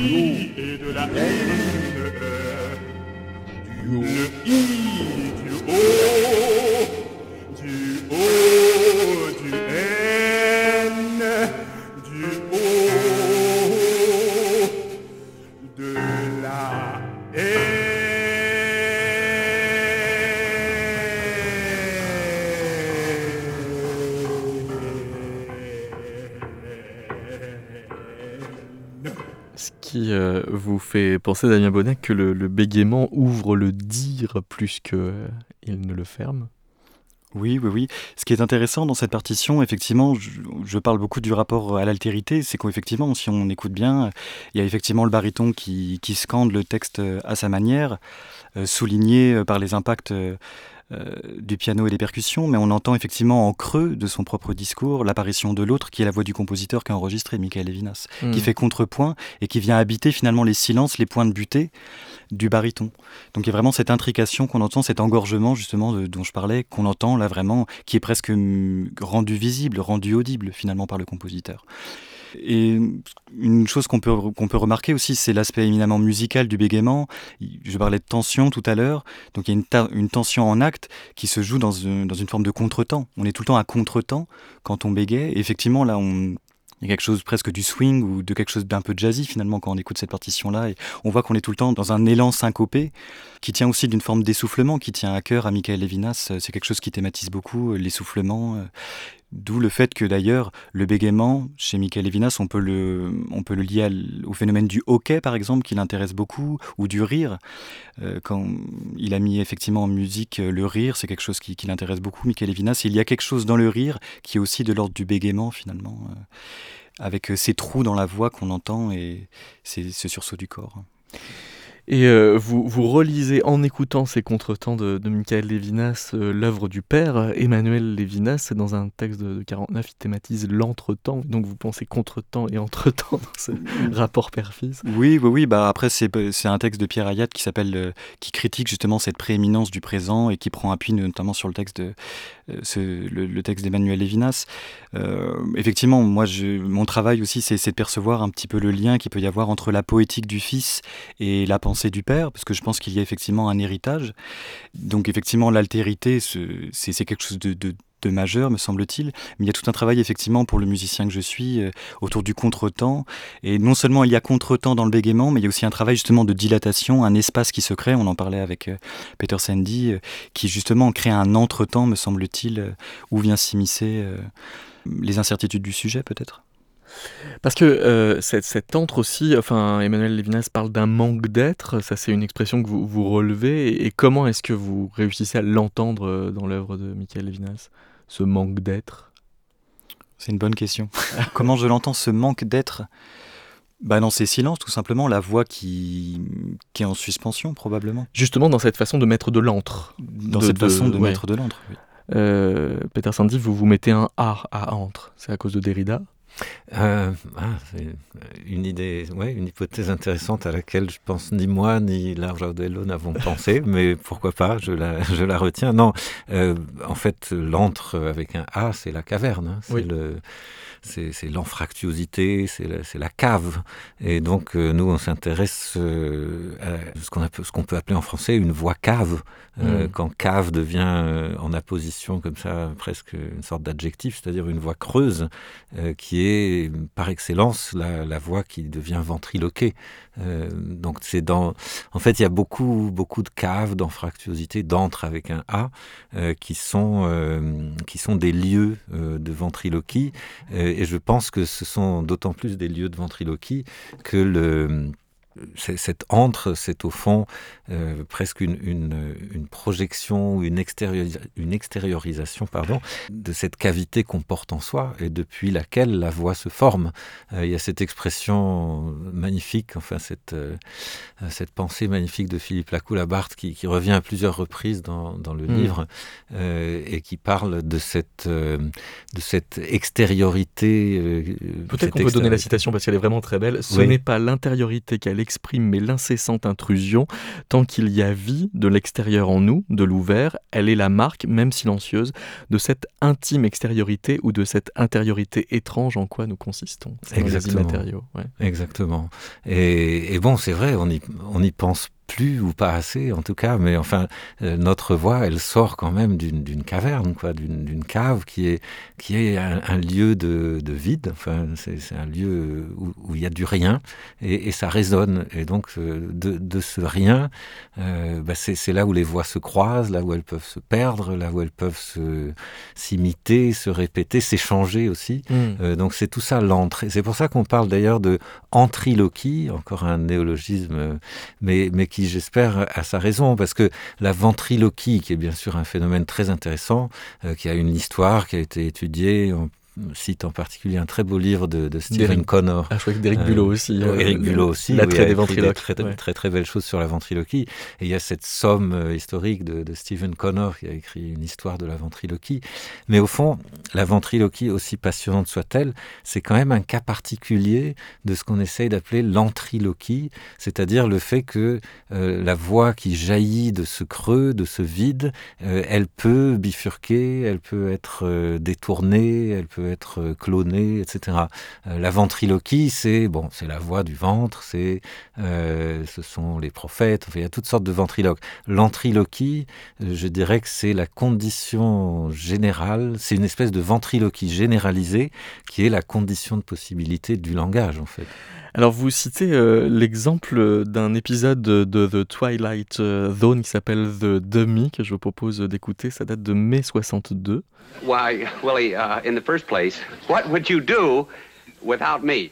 du et de la haine, du haut. Fait penser, Damien Bonnet, que le, bégaiement ouvre le dire plus que euh, ne le ferme. Oui, oui, oui. Ce qui est intéressant dans cette partition, effectivement, je, parle beaucoup du rapport à l'altérité, c'est qu'effectivement, si on écoute bien, il y a effectivement le baryton qui, scande le texte à sa manière, euh, souligné par les impacts euh, euh, du piano et des percussions, mais on entend effectivement en creux de son propre discours l'apparition de l'autre, qui est la voix du compositeur qu'a enregistré, Michael Levinas, Mm. qui fait contrepoint et qui vient habiter finalement les silences, les points de butée du baryton. Donc il y a vraiment cette intrication qu'on entend, cet engorgement justement de- dont je parlais, qu'on entend là vraiment, qui est presque hum, rendu visible, rendu audible finalement par le compositeur. Et une chose qu'on peut, qu'on peut remarquer aussi, c'est l'aspect éminemment musical du bégaiement. Je parlais de tension tout à l'heure, donc il y a une, tension en acte qui se joue dans une, dans une forme de contretemps. On est tout le temps à contretemps quand on bégaye. Effectivement, là, il y a quelque chose presque du swing ou de quelque chose d'un peu jazzy finalement quand on écoute cette partition-là. On voit qu'on est tout le temps dans un élan syncopé qui tient aussi d'une forme d'essoufflement qui tient à cœur à Michael Levinas. Euh, C'est quelque chose qui thématise beaucoup, euh, l'essoufflement. D'où le fait que d'ailleurs, le bégaiement, chez Michael Levinas, on peut le, on peut le lier au phénomène du hockey, par exemple, qui l'intéresse beaucoup, ou du rire. Euh, quand il a mis effectivement en musique euh, le rire, c'est quelque chose qui, l'intéresse beaucoup, Michael Levinas. Il y a quelque chose dans le rire qui est aussi de l'ordre du bégaiement, finalement, euh, avec ces trous dans la voix qu'on entend et ce sursaut du corps. Et euh, vous, vous relisez en écoutant ces contretemps de, de Michael Lévinas euh, l'œuvre du père, Emmanuel Lévinas, dans un texte de, de 49, il thématise l'entretemps, donc vous pensez contretemps et entretemps dans ce rapport père-fils. Oui, oui, oui. Bah après, c'est c'est un texte de Pierre Ayat qui s'appelle, euh, qui critique justement cette prééminence du présent et qui prend appui notamment sur le texte de euh, ce- le, le texte d'Emmanuel Lévinas. Euh, effectivement, moi, je, mon travail aussi, c'est de percevoir un petit peu le lien qu'il peut y avoir entre la poétique du fils et la pensée du père, parce que je pense qu'il y a effectivement un héritage. Donc, effectivement, l'altérité, ce- c'est quelque chose de, majeur, me semble-t-il, mais il y a tout un travail effectivement pour le musicien que je suis euh, autour du contretemps. Et non seulement il y a contretemps dans le bégaiement, mais il y a aussi un travail justement de dilatation, un espace qui se crée. On en parlait avec euh, Peter Sandy, euh, qui justement crée un entretemps, me semble-t-il, où vient s'immiscer les incertitudes du sujet, peut-être. Parce que euh, cet, cet entre aussi, enfin Emmanuel Lévinas parle d'un manque d'être, ça c'est une expression que vous, vous relevez, et, et comment est-ce que vous réussissez à l'entendre euh, dans l'œuvre de Michael Lévinas, ce manque d'être? C'est une bonne question. Comment je l'entends, ce manque d'être? Bah dans ces silences, tout simplement, la voix qui, qui est en suspension, probablement. Justement dans cette façon de mettre de l'antre. Dans De- cette de- façon de ouais. mettre de l'antre. oui. Euh, Peter Sandy, vous vous mettez un A à entre, c'est à cause de Derrida? Euh, ah, c'est une idée, ouais, une hypothèse intéressante à laquelle je pense ni moi ni Larjaudello n'avons pensé, mais pourquoi pas, je la, je la retiens. Non, euh, en fait, l'antre avec un A, c'est la caverne, hein, c'est Oui. le, c'est c'est l'anfractuosité, c'est la, c'est la cave. Et donc, euh, nous, on s'intéresse euh, à ce qu'on appelle- ce qu'on peut appeler en français une voix cave. Euh, Mm. Quand cave devient euh, en apposition comme ça, presque une sorte d'adjectif, c'est-à-dire une voix creuse, euh, qui est par excellence la, voix qui devient ventriloquée. Euh, donc c'est dans, en fait, il y a beaucoup, beaucoup de caves, d'anfractuosité, d'antre avec un A, euh, qui sont, euh, qui sont des lieux de ventriloquie. Et je pense que ce sont d'autant plus des lieux de ventriloquie que le c'est- cet antre, c'est au fond euh, presque une, une, une projection ou une, une extériorisation pardon, de cette cavité qu'on porte en soi et depuis laquelle la voix se forme. Euh, il y a cette expression magnifique, enfin cette, euh, cette pensée magnifique de Philippe Lacoue-Labarthe qui, qui revient à plusieurs reprises dans, dans le Mm. livre et qui parle de cette, de cette extériorité. Peut-être cette qu'on peut donner la citation parce qu'elle est vraiment très belle. Ce Oui. n'est pas l'intériorité qu'elle exprime, mais l'incessante intrusion. Tant qu'il y a vie de l'extérieur en nous, de l'ouvert, elle est la marque, même silencieuse, de cette intime extériorité ou de cette intériorité étrange en quoi nous consistons. Les Exactement. immatériaux, ouais. Exactement. Et, et bon, c'est vrai, on y, on y pense plus ou pas assez en tout cas, mais enfin euh, notre voix, elle sort quand même d'une caverne, quoi, d'une cave qui est qui est un, un lieu de, de, vide. Enfin, c'est un lieu où, il y a du rien et, et ça résonne. Et donc euh, de, de ce rien, euh, bah c'est là où les voix se croisent, là où elles peuvent se perdre, là où elles peuvent s'imiter, se, se, répéter, s'échanger aussi. Mmh. Euh, donc c'est tout ça l'entrée. C'est pour ça qu'on parle d'ailleurs de entriloquie, encore un néologisme, mais mais qui j'espère a sa raison parce que la ventriloquie, qui est bien sûr un phénomène très intéressant, euh, qui a une histoire qui a été étudiée, cite en particulier un très beau livre de, de Stephen Connor. Ah, je crois que d'Éric Bulot aussi. Euh, Éric Bulot aussi. L'attrait oui, des ventriloques. Très, très, très, très belles choses sur la ventriloquie. Et il y a cette somme euh, historique de, de Stephen Connor qui a écrit une histoire de la ventriloquie. Mais au fond, la ventriloquie, aussi passionnante soit-elle, c'est quand même un cas particulier de ce qu'on essaye d'appeler l'entriloquie, c'est-à-dire le fait que euh, la voix qui jaillit de ce creux, de ce vide, euh, elle peut bifurquer, elle peut être euh, détournée, elle peut être clonée, etc. Euh, la ventriloquie, c'est bon, c'est la voix du ventre, c'est euh, ce sont les prophètes, il y a toutes sortes de ventriloques. L'entriloquie, euh, je dirais que c'est la condition générale, c'est une espèce de ventriloquie généralisée qui est la condition de possibilité du langage en fait. Alors vous citez euh, l'exemple d'un épisode de, de The Twilight euh, Zone qui s'appelle The Dummy que je vous propose d'écouter, ça date de mai 62. Why, Willie, uh, in the first place, what would you do without me?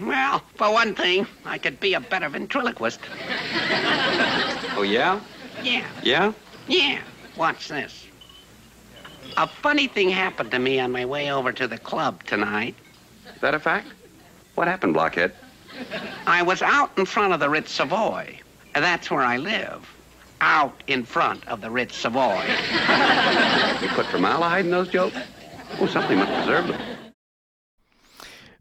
Well, for one thing, I could be a better ventriloquist. Oh, yeah? Yeah, Yeah? yeah. Watch this. A funny thing happened to me on my way over to the club tonight. Is that a fact? What happened, Blockhead? I was out in front of the Ritz Savoy. That's where I live. Out in front of the Ritz Savoy. You put formaldehyde in those jokes? Oh, something must preserve them.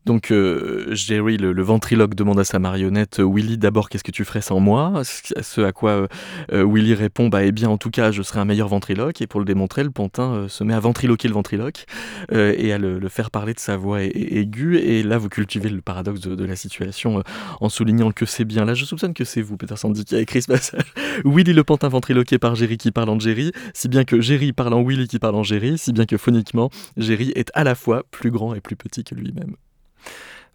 Donc euh, Jerry, le, ventriloque, demande à sa marionnette euh, Willy, d'abord, qu'est-ce que tu ferais sans moi? Ce à quoi euh, Willy répond bah, Eh bien, en tout cas, je serais un meilleur ventriloque. Et pour le démontrer, le pantin se met à ventriloquer le ventriloque et à le, faire parler de sa voix aiguë. Et là, vous cultivez le paradoxe de, la situation en soulignant que c'est bien. Là, je soupçonne que c'est vous, Peter Sandy, qui a écrit ce passage. Willy le pantin ventriloqué par Jerry qui parle en Jerry, si bien que Jerry parle en Willy qui parle en Jerry, si bien que phoniquement, Jerry est à la fois plus grand et plus petit que lui-même.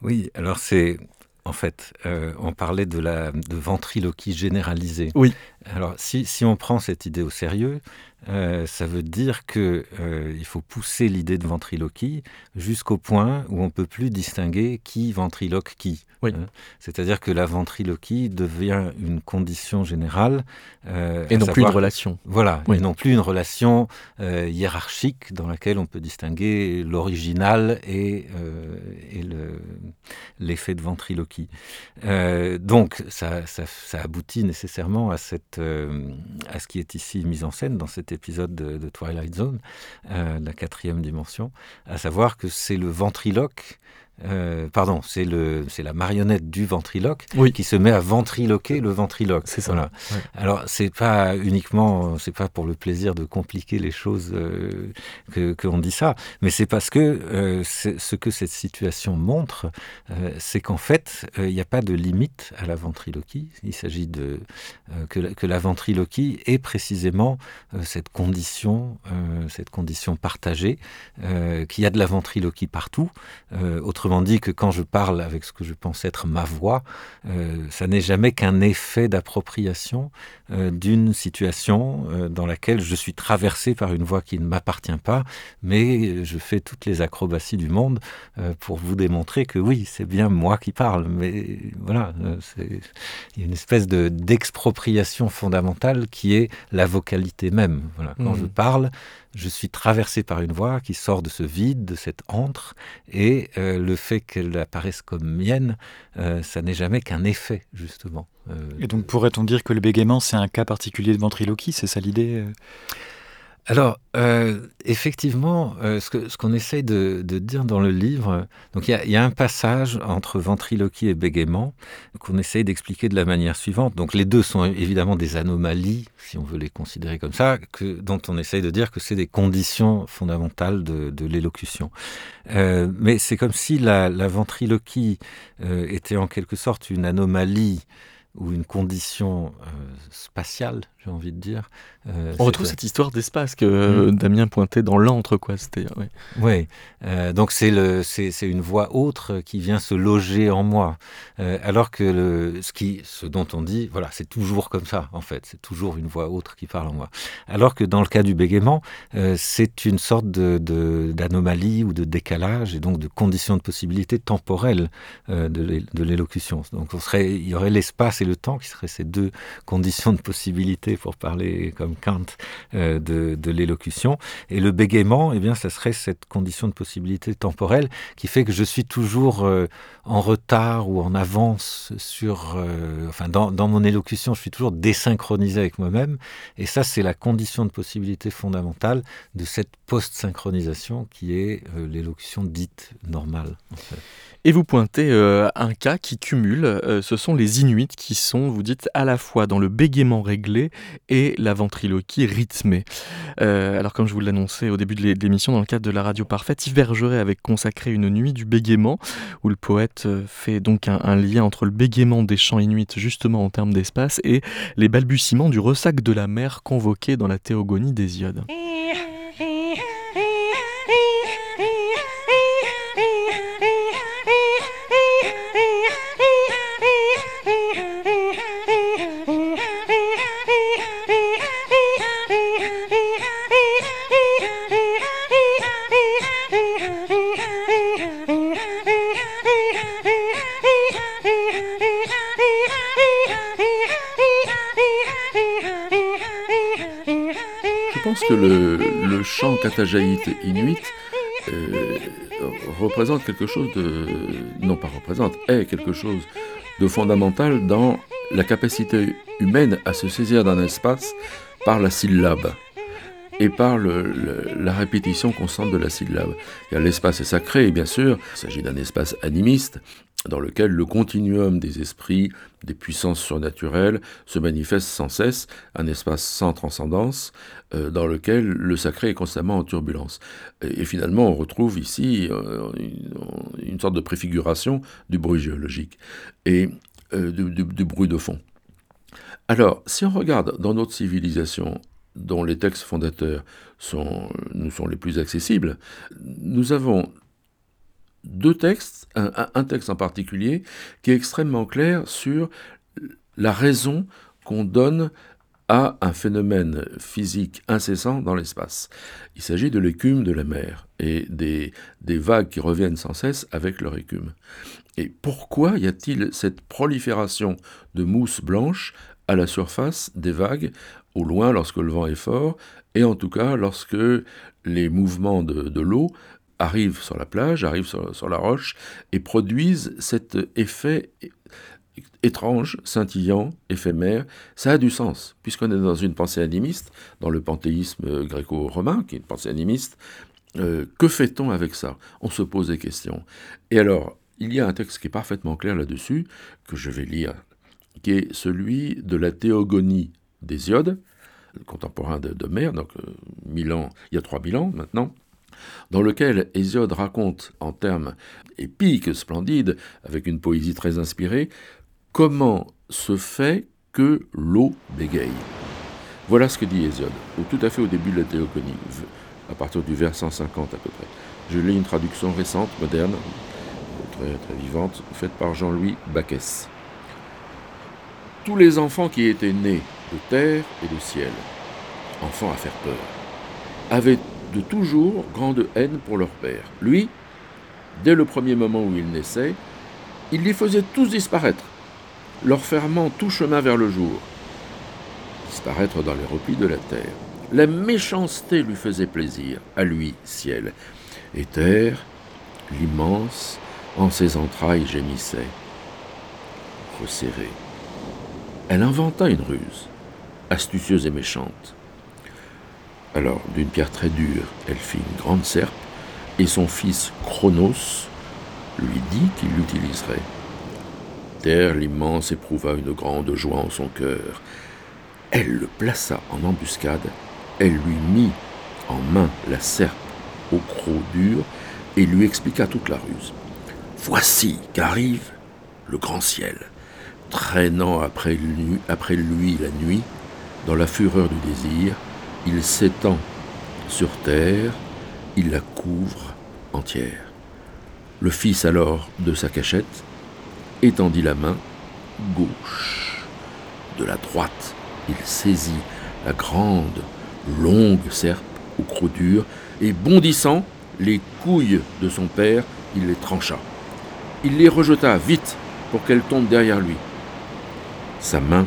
Oui, alors c'est en fait, euh, on parlait de la de ventriloquie généralisée. Oui. Alors, si, si on prend cette idée au sérieux, euh, ça veut dire que euh, il faut pousser l'idée de ventriloquie jusqu'au point où on peut plus distinguer qui ventriloque qui. Oui. Hein C'est-à-dire que la ventriloquie devient une condition générale euh, et non savoir, plus une relation. Voilà, oui. et non plus une relation hiérarchique dans laquelle on peut distinguer l'original et, et l'effet le, de ventriloquie. Donc, ça, ça, ça aboutit nécessairement à cette à ce qui est ici mis en scène dans cet épisode de, Twilight Zone, euh, la quatrième dimension, à savoir que c'est le ventriloque euh, pardon, c'est le c'est la marionnette du ventriloque oui. qui se met à ventriloquer le ventriloque. C'est ça. Voilà. Ouais. Alors c'est pas uniquement, c'est pas pour le plaisir de compliquer les choses euh, que qu'on dit ça, mais c'est parce que euh, ce que cette situation montre, c'est qu'en fait il n'y a pas de limite à la ventriloquie. Il s'agit de que, la, que la ventriloquie est précisément cette condition, cette condition partagée, qu'il y a de la ventriloquie partout. Autrement Autrement dit que quand je parle avec ce que je pense être ma voix, euh, ça n'est jamais qu'un effet d'appropriation euh, d'une situation euh, dans laquelle je suis traversé par une voix qui ne m'appartient pas, mais je fais toutes les acrobaties du monde pour vous démontrer que oui, c'est bien moi qui parle. Mais voilà, il y a une espèce d'expropriation fondamentale qui est la vocalité même. Voilà, quand mmh. je parle, je suis traversé par une voix qui sort de ce vide, de cette antre, et euh, le fait qu'elle apparaisse comme mienne, euh, ça n'est jamais qu'un effet, justement. Euh... Et donc pourrait-on dire que le bégaiement, c'est un cas particulier de ventriloquie, c'est ça l'idée alors, euh, effectivement, euh, ce qu'on ce essaye de, de, dire dans le livre, donc il y, y, a un passage entre ventriloquie et bégaiement qu'on essaye d'expliquer de la manière suivante. Donc les deux sont évidemment des anomalies, si on veut les considérer comme ça, que, dont on essaye de dire que c'est des conditions fondamentales de, de l'élocution. Euh, mais c'est comme si la, la ventriloquie euh, était en quelque sorte une anomalie ou une condition euh, spatiale, j'ai envie de dire. Euh, On retrouve cette histoire d'espace que euh, mmh. Damien pointait dans l'antre, quoi. C'était. Oui. Ouais. donc c'est le, c'est, une voix autre qui vient se loger en moi, alors que le, ce qui, ce dont on dit, voilà, c'est toujours comme ça en fait. C'est toujours une voix autre qui parle en moi. Alors que dans le cas du bégaiement, c'est une sorte de, d'anomalie ou de décalage et donc de condition de possibilité temporelle de l'élocution. Donc on serait, il y aurait l'espace et le temps qui seraient ces deux conditions de possibilité, pour parler comme Kant, euh, de, l'élocution. Et le bégaiement, eh bien, ça serait cette condition de possibilité temporelle qui fait que je suis toujours euh, en retard ou en avance sur, euh, enfin, dans, dans, mon élocution, je suis toujours désynchronisé avec moi-même. Et ça, c'est la condition de possibilité fondamentale de cette post-synchronisation qui est l'élocution dite normale. Et vous pointez euh, un cas qui cumule, euh, ce sont les Inuits qui sont, vous dites, à la fois dans le bégaiement réglé et la ventriloquie rythmée. Euh, alors comme je vous l'annonçais au début de l'émission dans le cadre de la radio parfaite, Yves avait consacré une nuit du bégaiement, où le poète fait donc un, lien entre le bégaiement des chants inuits justement en termes d'espace et les balbutiements du ressac de la mer convoqué dans la théogonie d'Hésiode. Que le, chant katajaïte inuit euh, représente quelque chose de. non pas représente, est quelque chose de fondamental dans la capacité humaine à se saisir d'un espace par la syllabe et par la répétition constante de la syllabe. L'espace est sacré, bien sûr, il s'agit d'un espace animiste, dans lequel le continuum des esprits, des puissances surnaturelles se manifeste sans cesse, un espace sans transcendance, euh, dans lequel le sacré est constamment en turbulence. Et, finalement, on retrouve ici euh, une, sorte de préfiguration du bruit géologique et euh, du, bruit de fond. Alors, si on regarde dans notre civilisation, dont les textes fondateurs nous sont les plus accessibles, nous avons deux textes, un, texte en particulier, qui est extrêmement clair sur la raison qu'on donne à un phénomène physique incessant dans l'espace. Il s'agit de l'écume de la mer et des, vagues qui reviennent sans cesse avec leur écume. Et pourquoi y a-t-il cette prolifération de mousse blanche à la surface des vagues, au loin lorsque le vent est fort, et en tout cas lorsque les mouvements de l'eau arrivent sur la plage, arrivent sur, la roche, et produisent cet effet étrange, scintillant, éphémère, ça a du sens, puisqu'on est dans une pensée animiste, dans le panthéisme gréco-romain, qui est une pensée animiste, euh, que fait-on avec ça? On se pose des questions. Et alors, il y a un texte qui est parfaitement clair là-dessus, que je vais lire, qui est celui de la théogonie d'Hésiode, contemporain de, de donc euh, il y a 3000 ans maintenant, dans lequel Hésiode raconte en termes épiques, splendides, avec une poésie très inspirée, comment se fait que l'eau bégaye. Voilà ce que dit Hésiode, tout à fait au début de la théogonie, à partir du vers 150 à peu près. Je lis une traduction récente, moderne, très, très vivante, faite par Jean-Louis Bacchès. Tous les enfants qui étaient nés de terre et de ciel, enfants à faire peur, avaient toujours grande haine pour leur père. Lui, dès le premier moment où il naissait, il les faisait tous disparaître, leur fermant tout chemin vers le jour, disparaître dans les replis de la terre. La méchanceté lui faisait plaisir, à lui, ciel, et terre, l'immense, en ses entrailles gémissait, resserrée. Elle inventa une ruse, astucieuse et méchante. Alors, d'une pierre très dure, elle fit une grande serpe, et son fils Chronos lui dit qu'il l'utiliserait. Terre l'immense éprouva une grande joie en son cœur. Elle le plaça en embuscade, elle lui mit en main la serpe au croc dur et lui expliqua toute la ruse. Voici qu'arrive le grand ciel. traînant après lui, après lui la nuit, dans la fureur du désir, il s'étend sur terre, il la couvre entière. Le fils alors de sa cachette étendit la main gauche. De la droite, il saisit la grande, longue serpe au croc dur et bondissant les couilles de son père, il les trancha. Il les rejeta vite pour qu'elles tombent derrière lui. Sa main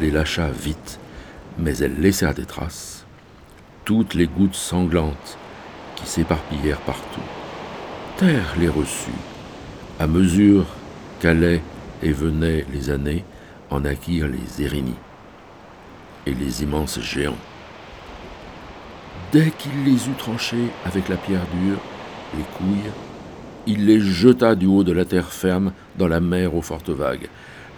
les lâcha vite, mais elles laissèrent des traces, toutes les gouttes sanglantes qui s'éparpillèrent partout. Terre les reçut, à mesure qu'allaient et venaient les années, en acquirent les Érénies et les immenses géants. Dès qu'il les eut tranchés avec la pierre dure, les couilles, il les jeta du haut de la terre ferme dans la mer aux fortes vagues.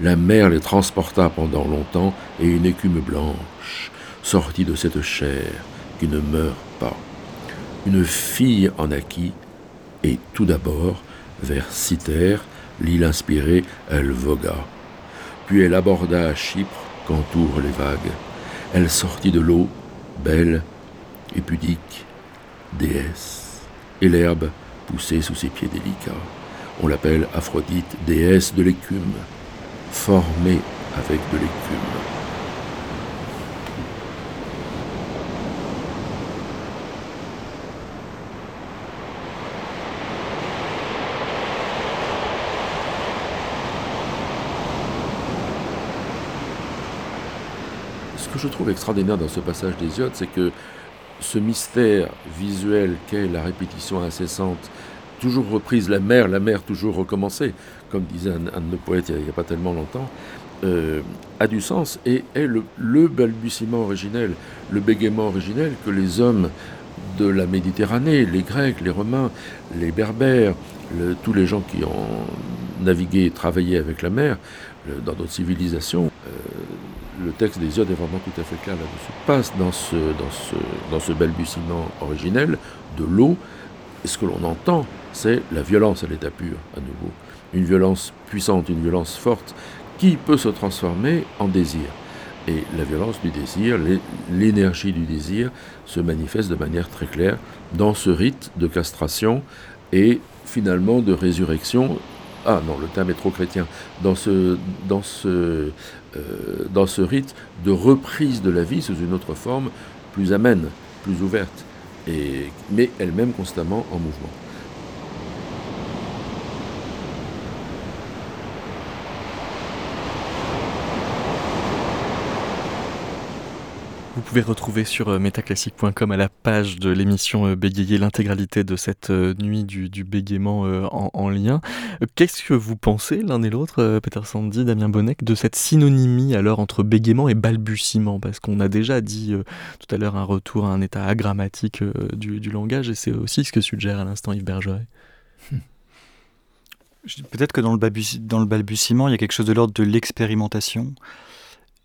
La mer les transporta pendant longtemps, et une écume blanche sortit de cette chair qui ne meurt pas. Une fille en naquit, et tout d'abord, vers Cythère, l'île inspirée, elle vogua. Puis elle aborda Chypre qu'entourent les vagues. Elle sortit de l'eau, belle et pudique, déesse, et l'herbe poussait sous ses pieds délicats. On l'appelle Aphrodite, déesse de l'écume, formée avec de l'écume. Ce que je trouve extraordinaire dans ce passage d'Hésiode, c'est que ce mystère visuel qu'est la répétition incessante, toujours reprise, la mer, la mer toujours recommencée, comme disait un, de nos poètes il n'y a, pas tellement longtemps, euh, a du sens et est le, balbutiement originel, le bégaiement originel que les hommes de la Méditerranée, les Grecs, les Romains, les Berbères, tous les gens qui ont navigué et travaillé avec la mer dans d'autres civilisations, euh, le texte d'Hésiode est vraiment tout à fait clair là-dessus. Passe dans ce, dans, balbutiement originel de l'eau, ce que l'on entend, c'est la violence à l'état pur, à nouveau. Une violence puissante, une violence forte, qui peut se transformer en désir. Et la violence du désir, l'énergie du désir se manifeste de manière très claire dans ce rite de castration et finalement de résurrection. Ah non, le terme est trop chrétien. Dans ce, dans ce, dans ce rite de reprise de la vie sous une autre forme, plus amène, plus ouverte, mais elle-même constamment en mouvement. Vous pouvez retrouver sur metaclassique.com à la page de l'émission Bégayer l'intégralité de cette nuit du, bégaiement en, en, lien. Qu'est-ce que vous pensez l'un et l'autre, Peter Sandy, Damien Bonnec, de cette synonymie alors entre bégaiement et balbutiement? Parce qu'on a déjà dit euh, tout à l'heure un retour à un état agrammatique euh, du, langage et c'est aussi ce que suggère à l'instant Yves Bergeret. Peut-être que dans le balbutiement, il y a quelque chose de l'ordre de l'expérimentation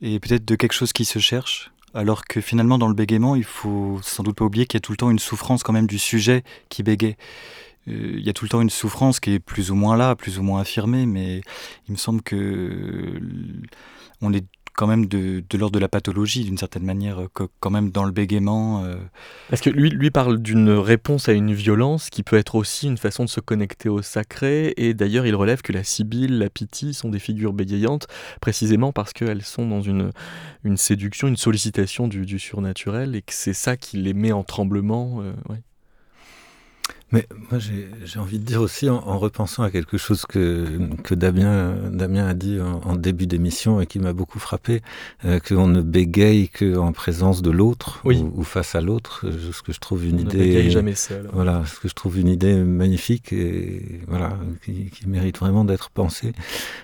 et peut-être de quelque chose qui se cherche alors que finalement dans le bégaiement, il faut sans doute pas oublier qu'il y a tout le temps une souffrance quand même du sujet qui bégaye. Euh, il y a tout le temps une souffrance qui est plus ou moins là, plus ou moins affirmée, mais il me semble que on est quand même de, l'ordre de la pathologie d'une certaine manière, quand même dans le bégaiement. Euh... Parce que lui, lui parle d'une réponse à une violence qui peut être aussi une façon de se connecter au sacré, et d'ailleurs il relève que la sibylle, la pythie sont des figures bégayantes, précisément parce qu'elles sont dans une, une séduction, une sollicitation du, du surnaturel, et que c'est ça qui les met en tremblement. Euh. Mais moi, j'ai envie de dire aussi, en, en, repensant à quelque chose que, que Damien, Damien a dit en, en début d'émission et qui m'a beaucoup frappé, euh, qu'on ne bégaye qu'en présence de l'autre oui. ou, ou, face à l'autre, ce que je trouve une On idée. Ne jamais seul. Voilà, ce que je trouve une idée magnifique et voilà, qui, qui mérite vraiment d'être pensée.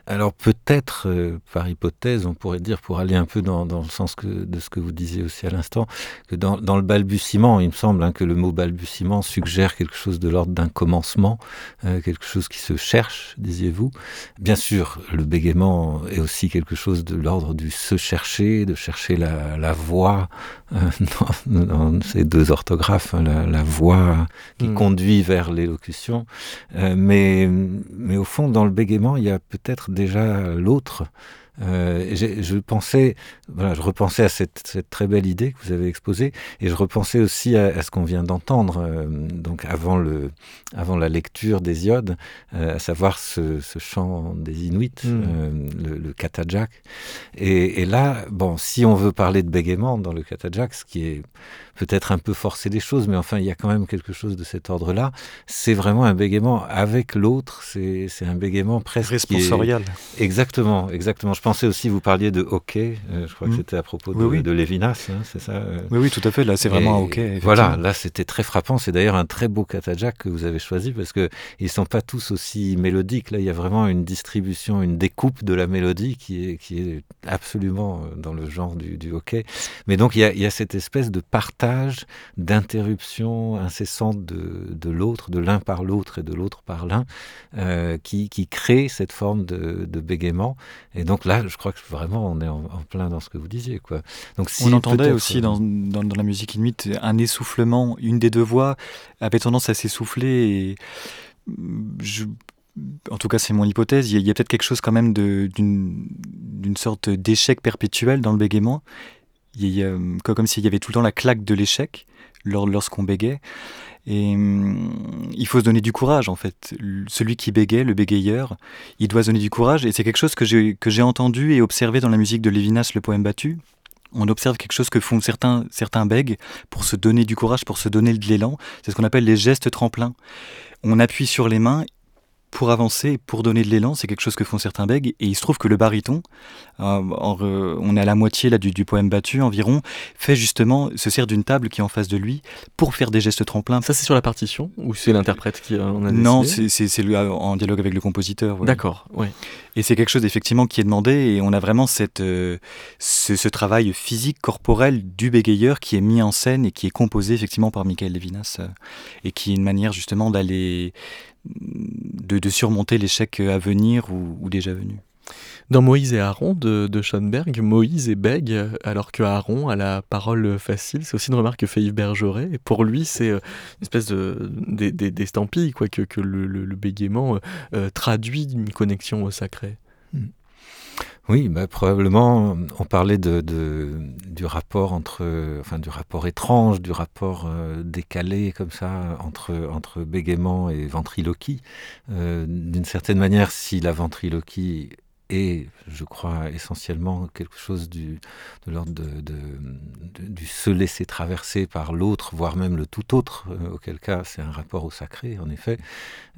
Alors peut-être, euh, par hypothèse, on pourrait dire, pour aller un peu dans, dans le sens que, de ce que vous disiez aussi à l'instant, que dans, dans, le balbutiement, il me semble hein, que le mot balbutiement suggère quelque chose chose de l'ordre d'un commencement, euh, quelque chose qui se cherche, disiez-vous. Bien sûr, le bégaiement est aussi quelque chose de l'ordre du se chercher, de chercher la, la voix euh, dans, dans, ces deux orthographes, hein, la, la voix qui mmh. conduit vers l'élocution. Euh, mais, mais au fond, dans le bégaiement, il y a peut-être déjà l'autre. Euh, je pensais, voilà, je repensais à cette, cette, très belle idée que vous avez exposée, et je repensais aussi à, à ce qu'on vient d'entendre, euh, donc avant le, avant la lecture des iodes, euh, à savoir ce, ce, chant des Inuits, mmh. le, le katajak. Et, et, là, bon, si on veut parler de bégaiement dans le katajak, ce qui est peut-être un peu forcer des choses, mais enfin, il y a quand même quelque chose de cet ordre-là. C'est vraiment un bégaiement avec l'autre. C'est un bégaiement presque responsorial. Est... Exactement, exactement. Je pensais aussi, vous parliez de hockey. Euh, je crois mmh. que c'était à propos de, oui, oui. de Lévinas, hein, c'est ça euh... Oui, oui, tout à fait. Là, c'est vraiment un hockey. Voilà, là, c'était très frappant. C'est d'ailleurs un très beau katajak que vous avez choisi parce que ils sont pas tous aussi mélodiques. Là, il y a vraiment une distribution, une découpe de la mélodie qui est qui est absolument euh, dans le genre du, du hockey. Mais donc, il y a, il y a cette espèce de partage d'interruption incessante de, de l'autre, de l'un par l'autre et de l'autre par l'un, euh, qui, qui, crée cette forme de, de, bégaiement. Et donc là, je crois que vraiment, on est en, en plein dans ce que vous disiez. Quoi. Donc, si on entendait aussi dans, dans, dans, la musique inuite un essoufflement, une des deux voix avait tendance à s'essouffler et je, en tout cas c'est mon hypothèse, il y a, a peut-être quelque chose quand même d'une sorte d'échec perpétuel dans le bégaiement il y a, comme s'il y avait tout le temps la claque de l'échec lorsqu'on bégait. Et il faut se donner du courage, en fait. Celui qui bégait, le bégayeur, il doit se donner du courage. Et c'est quelque chose que j'ai entendu et observé dans la musique de Lévinas, le poème battu. On observe quelque chose que font certains, certains bègues pour se donner du courage, pour se donner de l'élan. C'est ce qu'on appelle les gestes tremplins. On appuie sur les mains pour avancer, pour donner de l'élan, c'est quelque chose que font certains bègues. Et il se trouve que le baryton, euh, en, euh, on est à la moitié là du, du, poème battu environ, fait justement, se sert d'une table qui est en face de lui pour faire des gestes tremplins. Ça c'est sur la partition ou c'est l'interprète qui en a décidé Non, c'est en dialogue avec le compositeur. Ouais. D'accord, oui. Et c'est quelque chose effectivement qui est demandé et on a vraiment cette, euh, ce, ce, travail physique, corporel du bégayeur qui est mis en scène et qui est composé effectivement par Michael Levinas euh, et qui est une manière justement d'aller de, de, surmonter l'échec à venir ou, ou, déjà venu. Dans Moïse et Aaron de, de Schoenberg, Moïse est bègue alors que Aaron a la parole facile. C'est aussi une remarque que fait Yves Bergeret. Et pour lui, c'est une espèce d'estampille, quoi, que, que le, le, le bégaiement euh, traduit une connexion au sacré. Mm. Oui, bah, probablement, on parlait de, du rapport entre, enfin, du rapport étrange, du rapport euh, décalé comme ça entre, entre bégaiement et ventriloquie. Euh, D'une certaine manière, si la ventriloquie est, je crois, essentiellement quelque chose du, de l'ordre de, du se laisser traverser par l'autre, voire même le tout autre, euh, auquel cas c'est un rapport au sacré, en effet.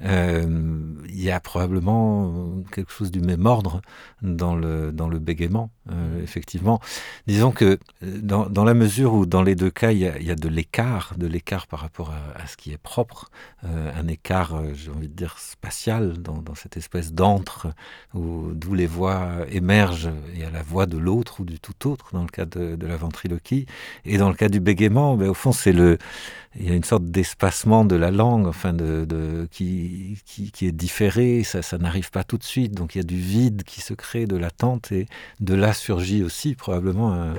Euh, il y a probablement quelque chose du même ordre dans le, dans le bégaiement, euh, effectivement. Disons que dans, dans, la mesure où dans les deux cas, il y a, il y a de l'écart, de l'écart par rapport à, ce qui est propre, un écart, j'ai envie de dire, spatial, dans, dans cette espèce d'antre, d'où voix émergent, il y a la voix de l'autre ou du tout autre dans le cas de, la ventriloquie. Et dans le cas du bégaiement, ben, au fond, c'est le, il y a une sorte d'espacement de la langue, enfin, de qui, qui, qui, est différé, ça, ça n'arrive pas tout de suite. Donc il y a du vide qui se crée, de l'attente, et de là surgit aussi probablement un,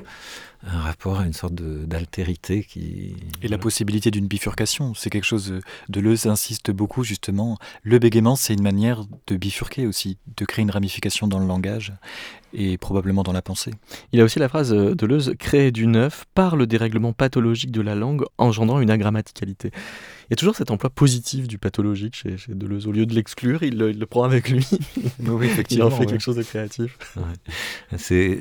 un rapport à une sorte d'altérité qui... Et la possibilité d'une bifurcation, c'est quelque chose... Deleuze insiste beaucoup justement. Le bégaiement, c'est une manière de bifurquer aussi, de créer une ramification dans le langage et probablement dans la pensée. Il a aussi la phrase de Deleuze, créer du neuf par le dérèglement pathologique de la langue engendrant une agrammaticalité. Il y a toujours cet emploi positif du pathologique chez, chez Deleuze. Au lieu de l'exclure, il, il, le prend avec lui. Oui, effectivement. il en fait ouais. quelque chose de créatif. Ouais. C'est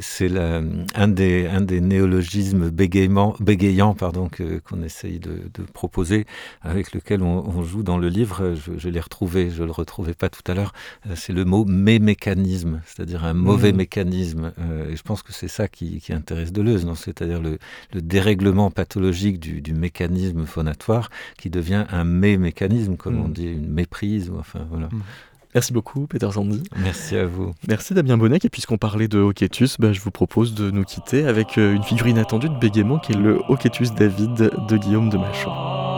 un des, un des néologismes bégayants pardon, qu'on qu essaye de, de, proposer, avec lequel on, on, joue dans le livre. Je, je l'ai retrouvé, je ne le retrouvais pas tout à l'heure. C'est le mot mémécanisme, c'est-à-dire un mauvais mmh. mécanisme. Euh, et je pense que c'est ça qui, qui, intéresse Deleuze, c'est-à-dire le, le, dérèglement pathologique du, du mécanisme phonatoire qui devient un mé-mécanisme, comme mmh. on dit, une méprise. Ou enfin, voilà. Mmh. Merci beaucoup, Peter Sandy. Merci à vous. Merci Damien Bonnet. Et puisqu'on parlait de Hoquetus, bah, je vous propose de nous quitter avec une figure inattendue de bégaiement qui est le Hoquetus David de Guillaume de Machon.